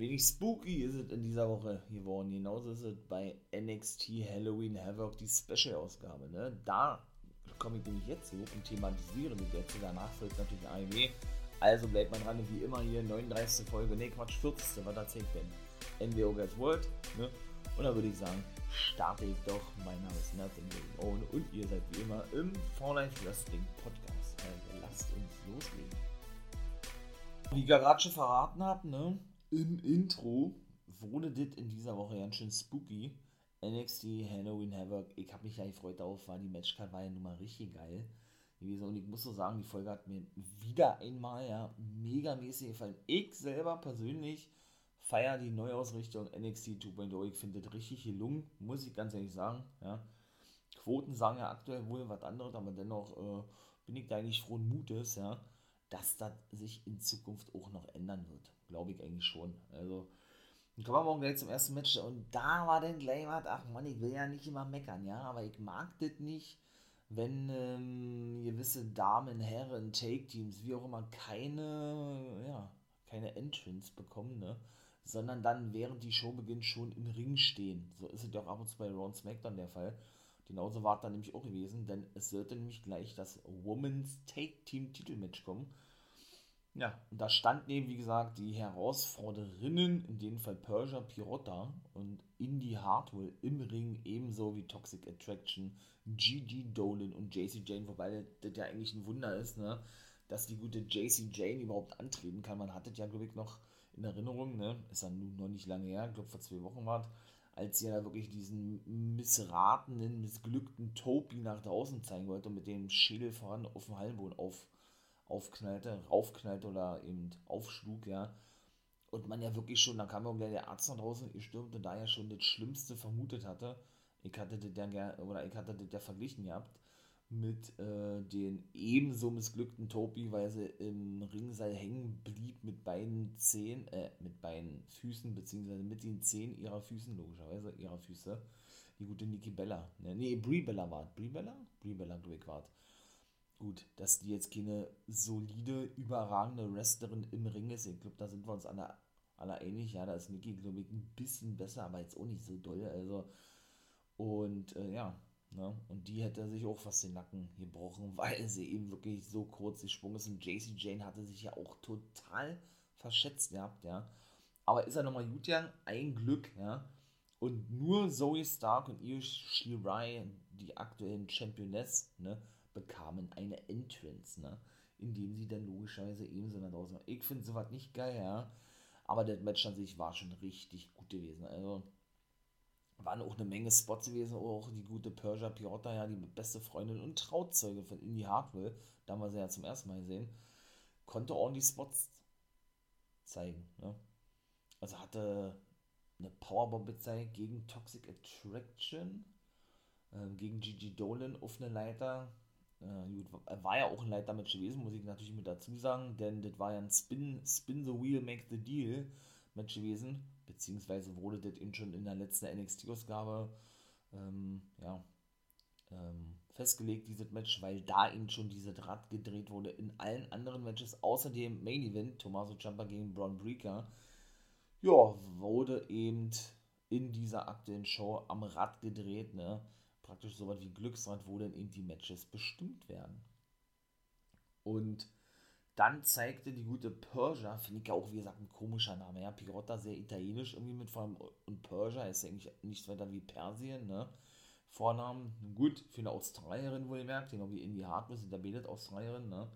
wenig spooky ist es in dieser Woche geworden. Genauso ist es bei NXT Halloween Havoc, die Special-Ausgabe. Ne? Da komme ich nämlich jetzt hoch und thematisiere mit jetzt. Danach folgt natürlich AEW. Also bleibt man dran, wie immer hier, 39. Folge, ne Quatsch, 40. Was erzählt denn? NWO Guys World, ne? Und da würde ich sagen, starte ich doch. Mein Name ist Nathan Owen und ihr seid wie immer im For Life Wrestling Podcast. Also lasst uns loslegen. Wie ich gerade schon verraten habe, ne? Im Intro wurde das in dieser Woche ganz schön spooky. NXT Halloween Havoc. Ich habe mich ja gefreut darauf, war die Matchcard war ja nun mal richtig geil. Und ich muss so sagen, die Folge hat mir wieder einmal ja megamäßig gefallen. Ich selber persönlich feiere die Neuausrichtung NXT 2.0. Ich finde das richtig gelungen, muss ich ganz ehrlich sagen. Ja. Quoten sagen ja aktuell wohl was anderes, aber dennoch äh, bin ich da eigentlich frohen Mutes, ja, dass das sich in Zukunft auch noch ändern wird. Glaube ich eigentlich schon. Also, dann kommen wir morgen gleich zum ersten Match und da war dann gleich was, ach man, ich will ja nicht immer meckern, ja, aber ich mag das nicht, wenn ähm, gewisse Damen, Herren, Take-Teams, wie auch immer, keine, ja, keine Entrance bekommen, ne? sondern dann während die Show beginnt schon im Ring stehen. So ist es ja auch ab und zu bei Raw SmackDown der Fall. Genauso war es dann nämlich auch gewesen, denn es sollte nämlich gleich das Women's Take Team Titelmatch kommen. Ja, und da standen eben, wie gesagt, die Herausforderinnen, in dem Fall Persia Pirotta und Indy Hartwell im Ring, ebenso wie Toxic Attraction, Gigi Dolan und JC Jane, wobei das ja eigentlich ein Wunder ist, ne, dass die gute JC Jane überhaupt antreten kann. Man hat das ja, glaube ich, noch in Erinnerung, ne, ist ja nun noch nicht lange her, ich glaube vor zwei Wochen war als sie ja wirklich diesen missratenen, missglückten Topi nach draußen zeigen wollte und mit dem Schädel voran auf dem Hallenboden auf aufknallte, raufknallte oder eben aufschlug, ja. Und man ja wirklich schon, da kam ja der Arzt nach draußen gestürmt und da ja schon das Schlimmste vermutet hatte. Ich hatte das ja, oder ich hatte das ja verglichen gehabt mit äh, den ebenso missglückten Topi, weil sie im Ringseil hängen blieb mit beiden Zehen, äh, mit beiden Füßen, beziehungsweise mit den Zehen ihrer Füßen, logischerweise ihrer Füße. Die gute Niki Bella. Ne, nee, Brie Bella war Brie Bella? Brie Bella, glaube ich, war Gut, dass die jetzt keine solide, überragende Wrestlerin im Ring ist. Ich glaube, da sind wir uns alle, alle ähnlich. Ja, da ist Nikki, glaube ich, ein bisschen besser, aber jetzt auch nicht so doll. Also, und äh, ja, ne? und die hätte sich auch fast den Nacken gebrochen, weil sie eben wirklich so kurz gesprungen ist. Und JC Jane hatte sich ja auch total verschätzt gehabt, ja. Aber ist er nochmal gut gegangen? Ein Glück, ja. Und nur Zoe Stark und Io Shirai, die aktuellen Championess, ne, bekamen eine Entrance, ne? Indem sie dann logischerweise ebenso nach draußen waren. Ich finde sowas nicht geil, ja. Aber das Match an sich war schon richtig gut gewesen. Also waren auch eine Menge Spots gewesen, auch die gute Persia Pirotta, ja, die beste Freundin und Trauzeuge von Indy Hartwell, da haben wir sie ja zum ersten Mal gesehen, konnte ordentlich Spots zeigen. Ne? Also hatte eine Powerbomb gezeigt gegen Toxic Attraction, äh, gegen Gigi Dolan auf eine Leiter, äh, gut, war ja auch ein Leitermatch gewesen, muss ich natürlich mit dazu sagen, denn das war ja ein Spin, Spin the Wheel, Make the Deal Match gewesen, beziehungsweise wurde das eben schon in der letzten NXT-Ausgabe ähm, ja, ähm, festgelegt, dieses Match, weil da eben schon dieses Rad gedreht wurde. In allen anderen Matches, außer dem Main Event, Tommaso Ciampa gegen Braun Breaker, ja, wurde eben in dieser aktuellen Show am Rad gedreht, ne? Praktisch so was wie Glücksrad, wo dann eben die Matches bestimmt werden. Und dann zeigte die gute Persia, finde ich ja auch, wie gesagt, ein komischer Name, ja, Pirotta sehr italienisch irgendwie mit vor allem, und Persia ist ja eigentlich nichts weiter wie Persien, ne, Vornamen, gut, für eine Australierin wohlgemerkt, genau wie sind da betet Australierin, ne,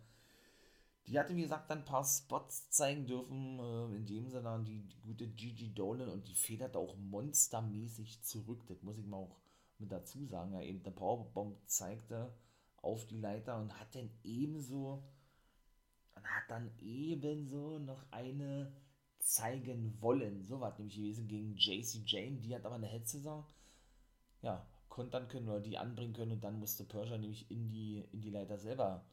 die hatte, wie gesagt, dann ein paar Spots zeigen dürfen, äh, in dem Sinne die, die gute Gigi Dolan und die federt auch monstermäßig zurück, das muss ich mal auch mit dazu sagen, ja eben der Powerbomb zeigte auf die Leiter und hat dann ebenso und hat dann ebenso noch eine zeigen wollen. So war nämlich gewesen gegen JC Jane, die hat aber eine Headsaison ja, kontern können oder die anbringen können und dann musste Persia nämlich in die, in die Leiter selber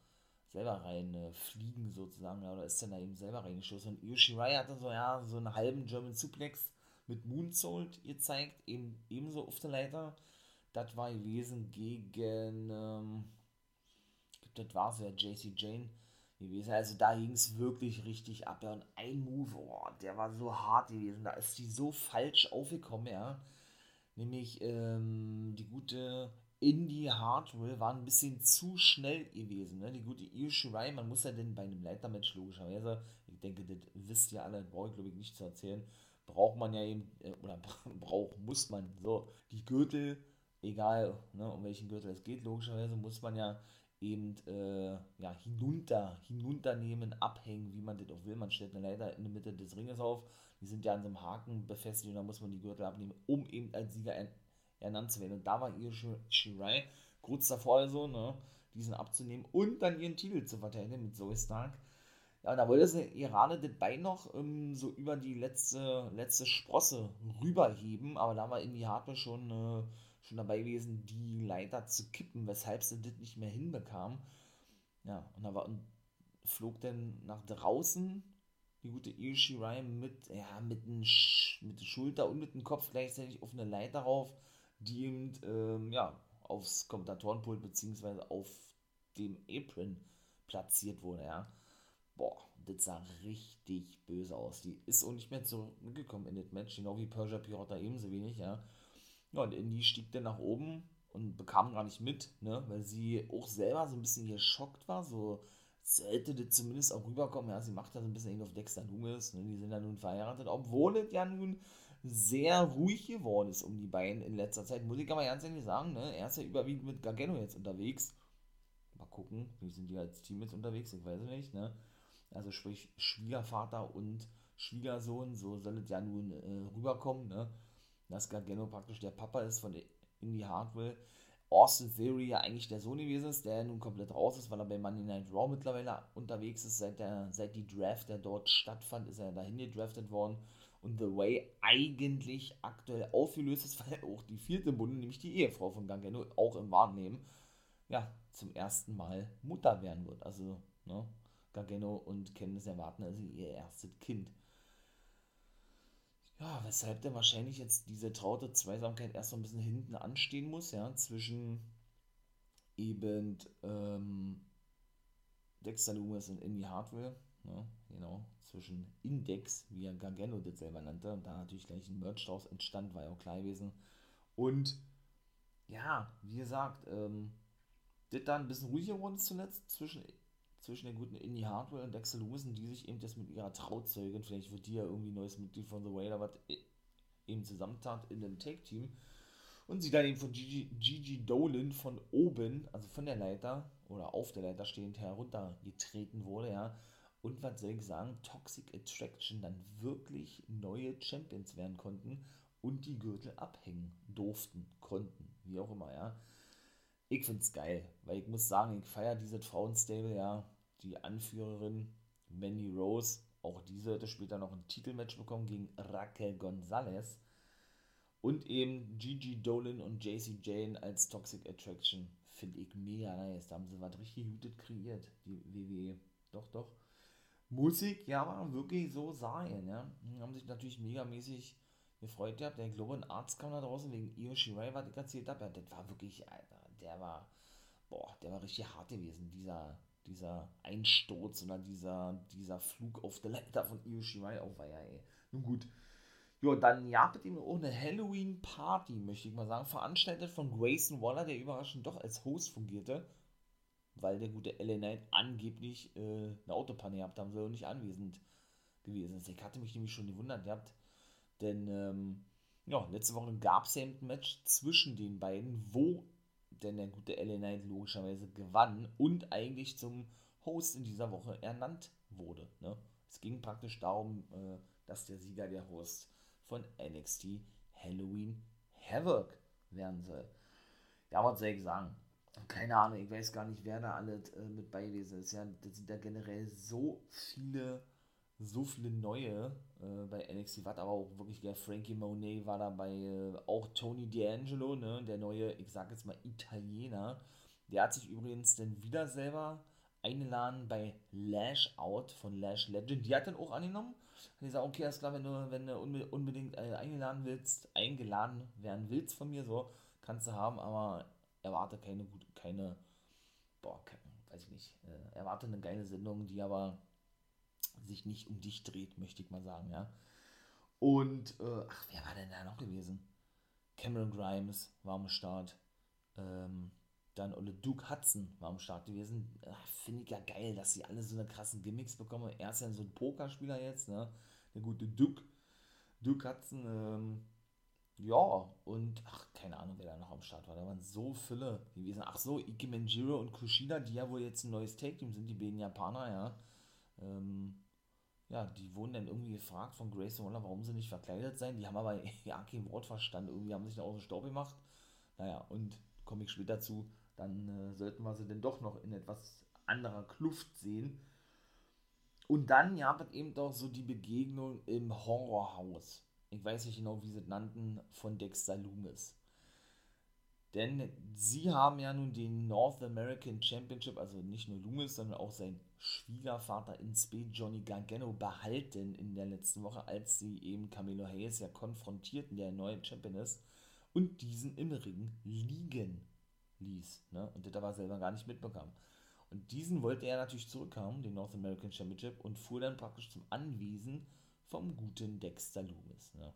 selber rein äh, fliegen sozusagen, oder ist dann da eben selber reingeschossen. Und Yoshirai hatte so, ja, so einen halben German Suplex mit Moonsault gezeigt, eben ebenso auf der Leiter. Das war gewesen gegen, ähm, das war es ja, JC Jane gewesen. Also da ging es wirklich richtig ab. Ja. Und ein Move, oh, der war so hart gewesen. Da ist die so falsch aufgekommen, ja. Nämlich ähm, die gute Indie Hardware war ein bisschen zu schnell gewesen. Ne? Die gute Io man muss ja denn bei einem Leitermatch logischerweise, ich denke, das wisst ihr alle, brauche ich glaube ich nicht zu erzählen, braucht man ja eben, äh, oder braucht, muss man, so, die Gürtel, egal ne, um welchen Gürtel es geht, logischerweise muss man ja eben äh, ja, hinunter, hinunternehmen, abhängen, wie man das auch will. Man stellt eine Leiter in der Mitte des Ringes auf, die sind ja an so einem Haken befestigt und da muss man die Gürtel abnehmen, um eben als Sieger ernannt zu werden. Und da war ihr Shirai kurz davor also, ne, diesen abzunehmen und dann ihren Titel zu verteidigen mit Zoe Stark. Ja, da wollte sie gerade das Bein noch ähm, so über die letzte, letzte Sprosse rüberheben, aber da war in die Hardware schon äh, schon dabei gewesen, die Leiter zu kippen, weshalb sie das nicht mehr hinbekam. Ja, und da war, und flog dann nach draußen die gute Io Shirai mit, ja, mit, den mit der Schulter und mit dem Kopf gleichzeitig auf eine Leiter rauf, die eben, ähm, ja, aufs Kommentatorenpult beziehungsweise auf dem Apron platziert wurde, ja. Boah, das sah richtig böse aus. Die ist auch nicht mehr zurückgekommen in das Match, genau wie Persia Pirota ebenso wenig, ja. Ja, und Indy stieg dann nach oben und bekam gar nicht mit, ne, weil sie auch selber so ein bisschen geschockt war, so sollte das zumindest auch rüberkommen, ja, sie macht da so ein bisschen auf Dexter Loomis, ne, die sind ja nun verheiratet, obwohl es ja nun sehr ruhig geworden ist um die beiden in letzter Zeit, muss ich aber ganz ehrlich sagen, ne, er ist ja überwiegend mit Gargano jetzt unterwegs, mal gucken, wie sind die als Team jetzt unterwegs, ich weiß es nicht, ne, also sprich Schwiegervater und Schwiegersohn, so soll es ja nun äh, rüberkommen, ne, dass Gargano praktisch der Papa ist von Indie Hardware. Austin Theory ja eigentlich der Sohn gewesen ist, der nun komplett raus ist, weil er bei Monday Night Raw mittlerweile unterwegs ist. Seit, der, seit die Draft, der dort stattfand, ist er dahin gedraftet worden. Und The Way eigentlich aktuell aufgelöst ist, weil auch die vierte Bunde, nämlich die Ehefrau von Gargano, auch im Wahrnehmen, ja, zum ersten Mal Mutter werden wird. Also, ne, Gargano und Candice erwarten also ihr erstes Kind. Ja, weshalb denn wahrscheinlich jetzt diese traute Zweisamkeit erst so ein bisschen hinten anstehen muss, ja, zwischen eben ähm, Dexter Loomis und Indie Hardware, ja, genau, zwischen Index, wie er Gargano das selber nannte, und da natürlich gleich ein Merch draus entstand, war ja auch klar gewesen. Und ja, wie gesagt, ähm, das da ein bisschen ruhiger geworden zuletzt zwischen zwischen der guten Indie Hardware und Axel Lewison, die sich eben das mit ihrer Trauzeugin, vielleicht wird die ja irgendwie neues Mitglied von The Wailer, was eben zusammentat in einem Take-Team. Und sie dann eben von Gigi, Gigi Dolan von oben, also von der Leiter oder auf der Leiter stehend heruntergetreten wurde, ja. Und was soll ich sagen, Toxic Attraction dann wirklich neue Champions werden konnten und die Gürtel abhängen durften, konnten, wie auch immer, ja ich finde es geil, weil ich muss sagen, ich feiere diese Frauenstable, ja, die Anführerin Mandy Rose, auch diese hätte später noch ein Titelmatch bekommen gegen Raquel Gonzalez und eben Gigi Dolan und JC Jane als Toxic Attraction, finde ich mega nice, da haben sie was richtig Gutes kreiert, die WWE, doch, doch. Musik, ja, war wirklich so sein, ja, haben sich natürlich megamäßig gefreut gehabt, der ein Arzt kam da draußen wegen Io Shirai, was ich erzählt habe, ja, das war wirklich, Alter, der war, boah, der war richtig hart gewesen, dieser, dieser Einsturz oder dieser, dieser Flug auf der Leiter von Io Shirai auf war ja, ey. Nun gut. Ja, dann es eben auch eine Halloween-Party, möchte ich mal sagen, veranstaltet von Grayson Waller, der überraschend doch als Host fungierte, weil der gute LA Knight angeblich äh, eine Autopanne gehabt haben soll und nicht anwesend gewesen ist. Ich hatte mich nämlich schon gewundert gehabt, denn ähm, ja, letzte Woche gab es ja ein Match zwischen den beiden, wo denn der gute LA Knight logischerweise gewann und eigentlich zum Host in dieser Woche ernannt wurde. Ne? Es ging praktisch darum, äh, dass der Sieger der Host von NXT Halloween Havoc werden soll. Ja, was soll ich sagen? Keine Ahnung, ich weiß gar nicht, wer da alles äh, mit bei gewesen ist. Ja, das sind ja generell so viele so viele neue äh, bei NXT, was aber auch wirklich der Frankie Monet war dabei, äh, auch Tony D'Angelo, ne, der neue, ich sag jetzt mal Italiener, der hat sich übrigens dann wieder selber eingeladen bei Lash Out von Lash Legend, die hat dann auch angenommen, und ich sage, okay, alles klar, wenn du, wenn du unbedingt äh, eingeladen willst, eingeladen werden willst von mir, so, kannst du haben, aber erwarte keine, keine, boah, weiß ich nicht, äh, erwarte eine geile Sendung, die aber sich nicht um dich dreht, möchte ich mal sagen, ja. Und, äh, ach, wer war denn da noch gewesen? Cameron Grimes war am Start. Ähm, dann Ole Duke Hudson war am Start gewesen. Finde ich ja geil, dass sie alle so eine krassen Gimmicks bekommen. Er ist ja so ein Pokerspieler jetzt, ne? Der gute Duke. Duke Hudson, ähm, ja, und ach, keine Ahnung, wer da noch am Start war. Da waren so viele gewesen. Ach so, Ike Manjiro und Kushida, die ja wohl jetzt ein neues Take-Team sind, die beiden Japaner, ja. Ähm, ja, die wurden dann irgendwie gefragt von Grace Waller, warum sie nicht verkleidet seien. Die haben aber ja kein Wort verstanden. Irgendwie haben sie sich da aus dem Staub gemacht. Naja, und komme ich später zu, dann äh, sollten wir sie denn doch noch in etwas anderer Kluft sehen. Und dann gab es eben doch so die Begegnung im Horrorhaus. Ich weiß nicht genau, wie sie es nannten, von Dexter Loomis. Denn sie haben ja nun den North American Championship, also nicht nur Loomis, sondern auch sein Schwiegervater in Speed, Johnny Gargano, behalten in der letzten Woche, als sie eben Camilo Hayes ja konfrontierten, der neue Champion ist, und diesen im Ring liegen ließ. Ne? Und das aber selber gar nicht mitbekam. Und diesen wollte er natürlich zurückhaben, den North American Championship, und fuhr dann praktisch zum Anwesen vom guten Dexter Loomis. Ne?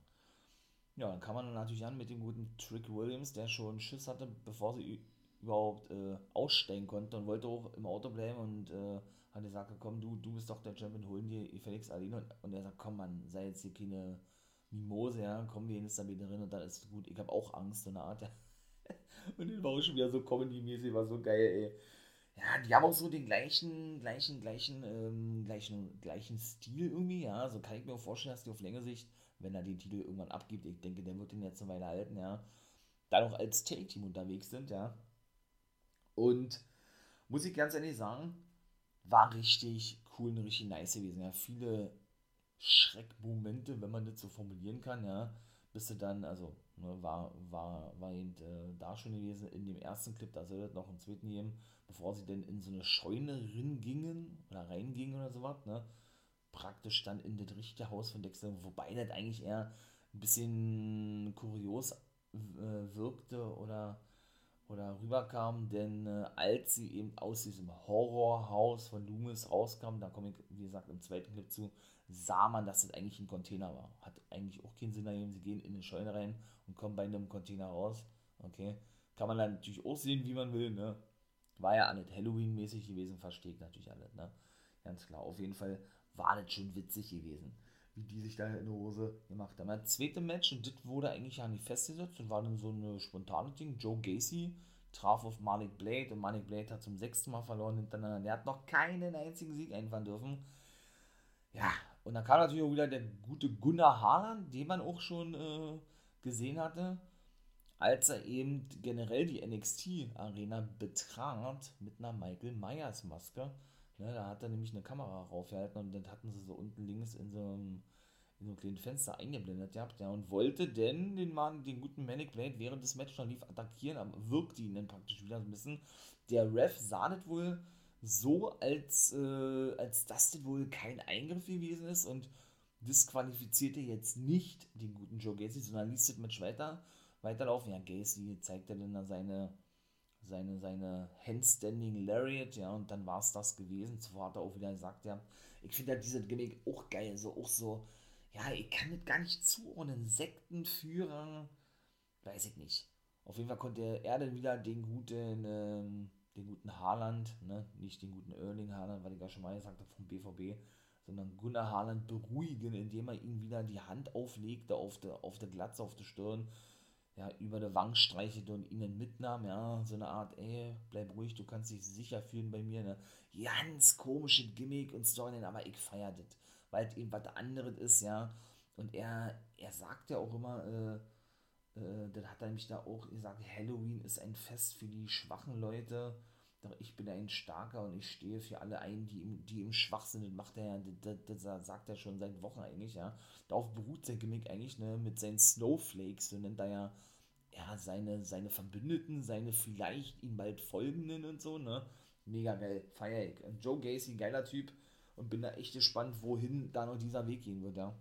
Ja, dann kam man natürlich an mit dem guten Trick Williams, der schon Schiss hatte, bevor sie überhaupt äh, aussteigen konnte und wollte auch im Auto bleiben und äh, hat gesagt, komm, du, du bist doch der Champion, holen dir Felix alleine. Und, und er sagt, komm, man, sei jetzt hier keine Mimose, ja, komm, wir gehen jetzt da wieder drin und dann ist gut. Ich habe auch Angst, so eine Art, ja. und den war auch schon wieder so comedy-mäßig, war so geil, ey. Ja, die haben auch so den gleichen, gleichen, gleichen, ähm, gleichen, gleichen Stil irgendwie, ja. So kann ich mir auch vorstellen, dass die auf längere Sicht, wenn er den Titel irgendwann abgibt, ich denke, der wird den jetzt eine Weile halten, ja, dann auch als Take-Team unterwegs sind, ja. Und muss ich ganz ehrlich sagen, war richtig cool und richtig nice gewesen. Ja, viele Schreckmomente, wenn man das so formulieren kann, ja. Bis du dann, also, ne, war, war, war eben äh, da schon gewesen in dem ersten Clip, da soll das noch einen zweiten geben, bevor sie denn in so eine Scheune gingen oder reingingen oder sowas, ne. Praktisch dann in das richtige Haus von Dexter, wobei das eigentlich eher ein bisschen kurios äh, wirkte oder oder rüberkam, denn äh, als sie eben aus diesem Horrorhaus von Loomis rauskam, da komme ich, wie gesagt, im zweiten Clip zu, sah man, dass das eigentlich ein Container war. Hat eigentlich auch keinen Sinn ergeben. Sie gehen in eine Scheune rein und kommen bei einem Container raus. Okay. Kann man dann natürlich auch sehen, wie man will, ne? War ja alles Halloween-mäßig gewesen, verstehe ich natürlich alles, ne? Ganz klar. Auf jeden Fall war das schon witzig gewesen, wie die sich da in der Hose gemacht haben. Das zweite Match, und das wurde eigentlich ja nicht festgesetzt und war dann so eine spontane Ding. Joe Gacy traf auf Malik Blade und Malik Blade hat zum sechsten Mal verloren hintereinander. Der hat noch keinen einzigen Sieg einfahren dürfen. Ja, und dann kam natürlich auch wieder der gute Gunnar Haaland, den man auch schon äh, gesehen hatte, als er eben generell die NXT-Arena betrat mit einer Michael Myers Maske. Ne, da hat er nämlich eine Kamera raufgehalten und dann hatten sie so unten links in so einem, in so einem kleinen Fenster eingeblendet gehabt, ja, und wollte denn den Mann, den guten Manic Blade, während des Matches noch lief, attackieren, aber wirkte ihn dann praktisch wieder ein bisschen. Der Ref sah das wohl so, als, äh, als das denn wohl kein Eingriff gewesen ist und disqualifizierte jetzt nicht den guten Joe Gacy, sondern ließ das Match weiter, weiterlaufen. Ja, Gacy zeigte dann seine, seine, seine Handstanding Lariat, ja, und dann war es das gewesen. Zuvor hat er auch wieder gesagt, ja, ich finde ja diese Gimmick auch geil, so auch so, ja, ich kann das gar nicht zuordnen. Sektenführer, weiß ich nicht. Auf jeden Fall konnte er dann wieder den guten, ähm, den guten Haaland, ne, nicht den guten Erling Haaland, weil ich ja schon mal gesagt habe vom BVB, sondern Gunnar Haaland beruhigen, indem er ihm wieder die Hand auflegte auf der, auf der Glatze, auf der Stirn, ja, über der Wange streichelte und ihn mitnahm, ja, so eine Art, ey, bleib ruhig, du kannst dich sicher fühlen bei mir, ne, ganz komische Gimmick und Story, aber ich feiere das, weil eben was anderes ist, ja, und er, er sagt ja auch immer, äh, äh, dann hat er mich da auch gesagt, Halloween ist ein Fest für die schwachen Leute. Doch ich bin ein Starker und ich stehe für alle ein, die im, die im Schwach sind. Das macht er das, das sagt er schon seit Wochen eigentlich, ja. Darauf beruht sein Gimmick eigentlich, ne, mit seinen Snowflakes, so nennt er ja, ja, seine, seine Verbündeten, seine vielleicht ihm bald Folgenden und so, ne. Mega geil, feier ich. Joe Gacy, geiler Typ und bin da echt gespannt, wohin da noch dieser Weg gehen wird, ja.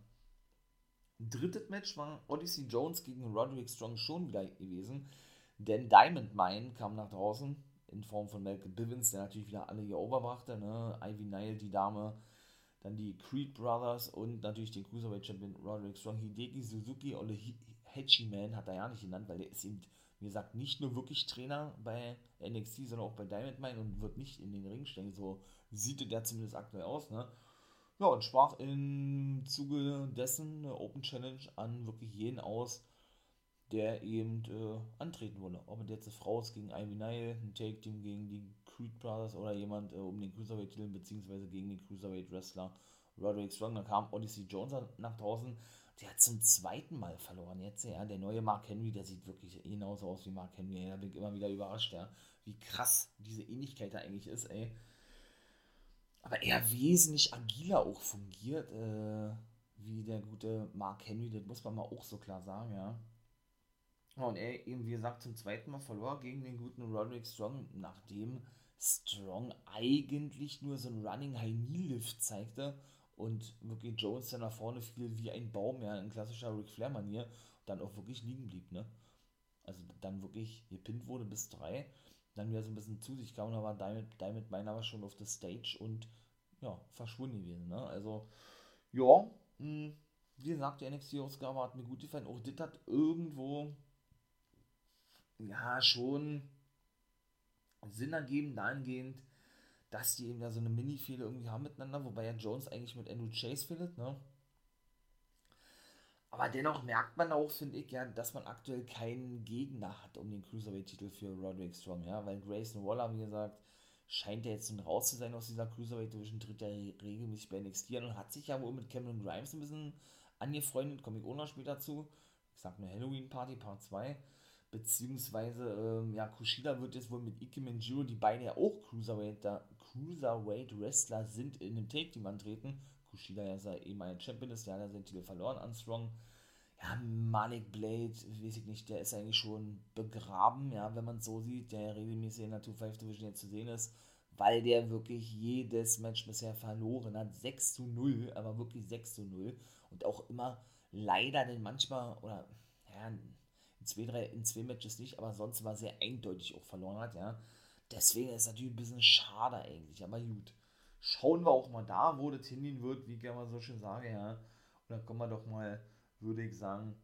Drittes Match war Odyssey Jones gegen Roderick Strong schon wieder gewesen, denn Diamond Mine kam nach draußen in Form von Malcolm Bivens, der natürlich wieder alle hier oberbrachte, ne? Ivy Nile, die Dame, dann die Creed Brothers und natürlich den Cruiserweight Champion Roderick Strong, Hideki Suzuki oder Hachi-Man hat er ja nicht genannt, weil der ist eben, wie gesagt, nicht nur wirklich Trainer bei NXT, sondern auch bei Diamond Mine und wird nicht in den Ring stellen, so sieht der zumindest aktuell aus, ne? Ja, und sprach im Zuge dessen eine Open Challenge an wirklich jeden aus, der eben äh, antreten wolle. Ob es jetzt eine Frau ist gegen Ivy Nile, ein Take-Team gegen die Creed Brothers oder jemand äh, um den Cruiserweight-Titel beziehungsweise gegen den Cruiserweight-Wrestler Roderick Strong. Dann kam Odyssey Jones nach draußen. Der hat zum zweiten Mal verloren jetzt. Ja, der neue Mark Henry, der sieht wirklich genauso aus wie Mark Henry. Da bin ich immer wieder überrascht, ja, wie krass diese Ähnlichkeit da eigentlich ist, ey. Aber er wesentlich agiler auch fungiert, äh, wie der gute Mark Henry, das muss man mal auch so klar sagen, ja. Und er eben, wie gesagt, zum zweiten Mal verlor gegen den guten Roderick Strong, nachdem Strong eigentlich nur so ein Running High Knee Lift zeigte und wirklich Jones dann nach vorne fiel wie ein Baum, ja, in klassischer Ric Flair Manier, und dann auch wirklich liegen blieb, ne? Also dann wirklich gepinnt wurde bis drei, dann wieder so ein bisschen zu sich kam und da war Diamond, Diamond Mine aber schon auf der Stage und ja, verschwunden gewesen, ne? Also, ja, mh, hm, wie gesagt, die NXT-Ausgabe hat mir gut gefallen. Auch das hat irgendwo ja schon Sinn ergeben, dahingehend, dass die eben da so eine Mini-Fehde irgendwie haben miteinander, wobei ja Jones eigentlich mit Andrew Chase fehlt, ne? Aber dennoch merkt man auch, finde ich, ja, dass man aktuell keinen Gegner hat um den Cruiserweight-Titel für Roderick Strong, ja, weil Grayson Waller, wie gesagt, scheint er jetzt nun raus zu sein aus dieser Cruiserweight Division, tritt ja regelmäßig bei NXT an und hat sich ja wohl mit Cameron Grimes ein bisschen angefreundet, komme ich auch noch später zu. Ich sag nur Halloween Party Part 2 beziehungsweise ähm, ja, Kushida wird jetzt wohl mit Ike Manjiro, die beide ja auch Cruiserweight, Cruiserweight Wrestler sind, in dem Take-Team antreten. Kushida ja ist ja eben ein Champion ist, der hat ja Titel verloren an Strong. Ja, Malik Blade, weiß ich nicht, der ist eigentlich schon begraben, ja, wenn man es so sieht, der regelmäßig in der 2-5 Division jetzt zu sehen ist, weil der wirklich jedes Match bisher verloren hat. 6 zu 0, aber wirklich 6 zu 0. Und auch immer leider denn manchmal, oder ja, in zwei, drei, in zwei Matches nicht, aber sonst war sehr eindeutig auch verloren hat, ja. Deswegen ist es natürlich ein bisschen schade eigentlich, aber gut. Schauen wir auch mal da, wo das hingehen wird, wie ich gerne mal so schön sage, ja. Und dann kommen wir doch mal, würde ich sagen,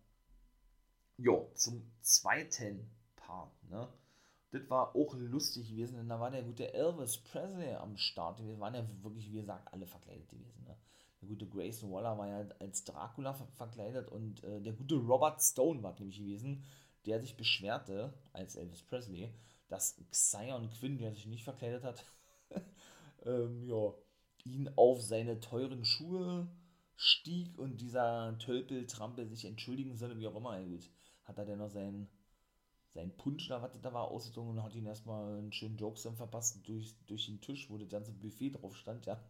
jo, zum zweiten Part, ne. Das war auch lustig gewesen, denn da war der gute Elvis Presley am Start. Wir waren ja wirklich, wie gesagt, alle verkleidet gewesen, ne der gute Grayson Waller war ja als Dracula ver verkleidet und äh, der gute Robert Stone war nämlich gewesen, der sich beschwerte, als Elvis Presley, dass Xion Quinn, der sich nicht verkleidet hat, ähm, ja, ihn auf seine teuren Schuhe stieg und dieser Tölpel-Trampel sich entschuldigen solle, wie auch immer. Ja, gut, hat er denn noch seinen, seinen Punsch da, was da war, ausgetrunken und hat ihn erstmal einen schönen Jokes verpasst durch, durch den Tisch, wo das ganze Buffet drauf stand, ja.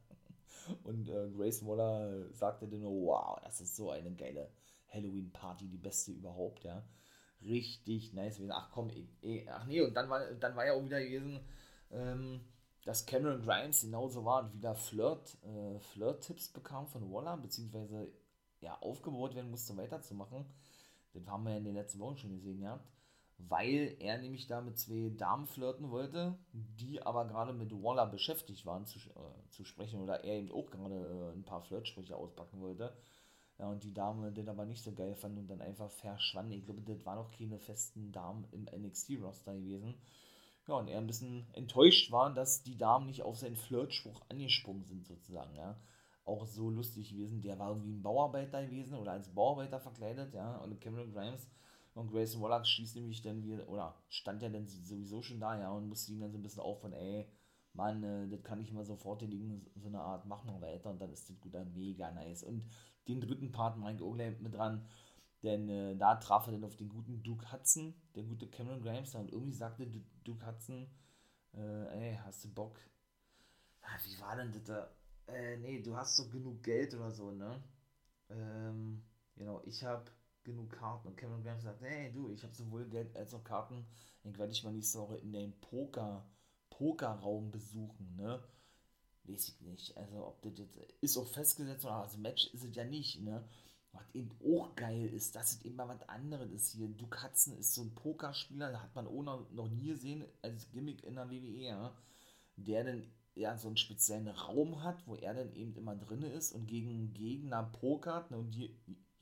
Und äh, Grace Waller sagte dann nur, wow, das ist so eine geile Halloween-Party, die beste überhaupt, ja. Richtig nice gewesen. Ach komm, ey, ey, ach nee, und dann war, dann war ja auch wieder gewesen, ähm, dass Cameron Grimes genauso war und wieder Flirt, äh, Flirt-Tipps bekam von Waller, beziehungsweise ja, aufgebaut werden musste, weiterzumachen. Das haben wir ja in den letzten Wochen schon gesehen gehabt weil er nämlich da mit zwei Damen flirten wollte, die aber gerade mit Waller beschäftigt waren zu, äh, zu sprechen oder er eben auch gerade äh, ein paar Flirtsprüche auspacken wollte. Ja, und die Dame den aber nicht so geil fand und dann einfach verschwand. Ich glaube, das waren noch keine festen Damen im NXT-Roster gewesen. Ja, und er ein bisschen enttäuscht war, dass die Damen nicht auf seinen Flirtspruch angesprungen sind, sozusagen, ja. Auch so lustig gewesen. Der war irgendwie ein Bauarbeiter gewesen oder als Bauarbeiter verkleidet, ja. Und Cameron Grimes und Grayson Waller schießt nämlich dann wieder, oder stand ja dann sowieso schon da, ja, und musste ihm dann so ein bisschen aufhören, ey, Mann, äh, das kann ich mal sofort in so eine Art, mach mal weiter und dann ist das gut, dann mega nice. Und den dritten Part meinte auch gleich mit dran, denn äh, da traf er dann auf den guten Duke Hudson, der gute Cameron Grimes, und irgendwie sagte Duke Hudson, äh, ey, hast du Bock? Ah, wie war denn das da? Äh, nee, du hast doch genug Geld oder so, ne? Ähm, genau, ich hab genug Karten. Und Cameron Grimes sagt, hey du, ich habe sowohl Geld als auch Karten, dann werde ich mal nächste Woche in den Poker, Pokerraum besuchen, ne? Weiß ich nicht. Also ob das jetzt ist auch festgesetzt oder also Match ist es ja nicht, ne? was eben auch geil ist, dass es eben mal was anderes ist hier. Duke Hudson ist so ein Pokerspieler, hat man auch noch, nie gesehen als Gimmick in der WWE, ja, der dann ja so einen speziellen Raum hat, wo er dann eben immer drin ist und gegen Gegner pokert ne, und hier,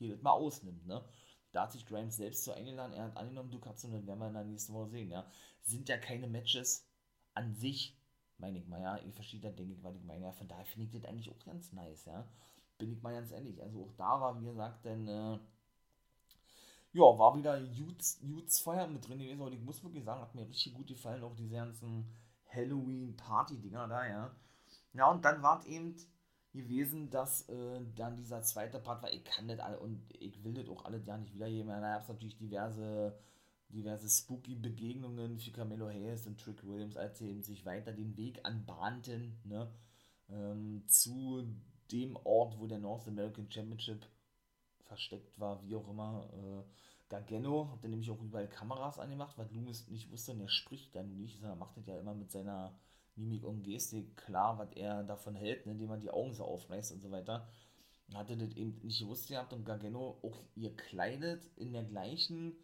das mal ausnimmt, ne. Da hat sich Grimes selbst so eingeladen, er hat angenommen, Duke Hudson, das werden wir in der nächsten Woche sehen, ja. Sind ja keine Matches an sich, meine ich mal, ja. Ihr versteht das, denke ich, was ich meine, ja. Von daher finde ich das eigentlich auch ganz nice, ja bin ich mal ganz ehrlich. Also auch da war, wie gesagt, dann, äh, ja, war wieder Juts Feier mit drin gewesen, und ich muss wirklich sagen, hat mir richtig gut gefallen, auch diese ganzen Halloween-Party-Dinger da, ja. Ja, und dann war eben gewesen, dass äh, dann dieser zweite Part war, ich kann das alle und ich will das auch alle ja nicht wiedergeben. Da gab es natürlich diverse, diverse spooky Begegnungen für Camelo Hayes und Trick Williams, als sie eben sich weiter den Weg anbahnten, ne, ähm, zu dem Ort, wo der North American Championship versteckt war, wie auch immer. Äh, Gargano hat dann nämlich auch überall Kameras angemacht, weil Loomis nicht wusste, und er spricht dann nicht, sondern macht das ja immer mit seiner Mimik und Gestik klar, was er davon hält, ne, indem er die Augen so aufreißt und so weiter. Hatte das eben nicht gewusst gehabt und Gargano auch ihr kleidet in der gleichen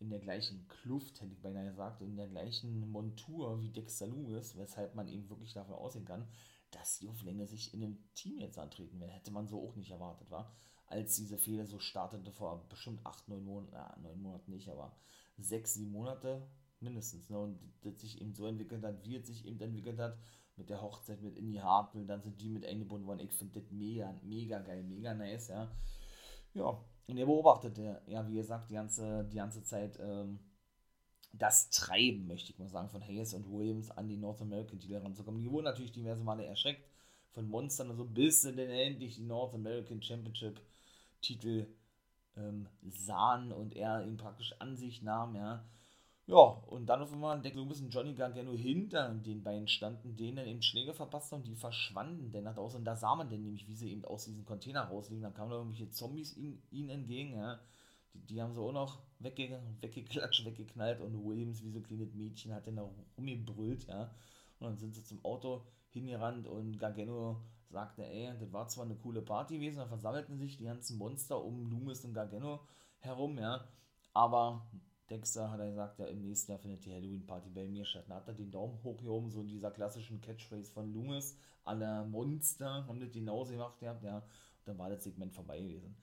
in der gleichen Kluft, hätte ich beinahe gesagt, in der gleichen Montur wie Dexter Loomis, weshalb man eben wirklich davon ausgehen kann, dass die auf Länge sich in einem Team jetzt antreten werden. Hätte man so auch nicht erwartet, war. Als diese Fehler so startete vor bestimmt 8, 9 Monaten, ja, 9 Monaten nicht, aber 6, 7 Monate mindestens. Ne? Und das sich eben so entwickelt hat, wie es sich eben entwickelt hat, mit der Hochzeit mit Indie Hartwell, dann sind die mit eingebunden worden. Ich finde das mega, mega geil, mega nice, ja. Ja, und er beobachtet, ja, wie gesagt, die ganze, die ganze Zeit, ähm, das Treiben, möchte ich mal sagen, von Hayes und Williams an die North American Titel ranzukommen. Die wurden natürlich diverse Male erschreckt von Monstern und so, bis sie dann endlich die North American Championship Titel ähm, sahen und er ihn praktisch an sich nahm, ja. Ja, und dann auf einmal Deck Loomis und Johnny Gargano hinter den beiden standen, denen eben Schläge verpasst haben, die verschwanden denn nach draußen. Und da sah man dann nämlich, wie sie eben aus diesem Container rausliegen. Dann kamen da irgendwelche Zombies ihnen, ihnen entgegen, ja die, die haben sie auch noch wegge weggeklatscht, weggeknallt und Williams, wie so ein kleines Mädchen, hat dann da rumgebrüllt, ja. Und dann sind sie zum Auto hingerannt und Gargano sagte, ey, das war zwar eine coole Party gewesen, da versammelten sich die ganzen Monster um Loomis und Gargano herum, ja, aber Dexter hat er gesagt, ja, im nächsten Jahr findet die Halloween-Party bei mir statt. Dann hat er den Daumen hochgehoben, so in dieser klassischen Catchphrase von Loomis, aller Monster, haben das genauso gemacht, ja, ja, und dann war das Segment vorbei gewesen.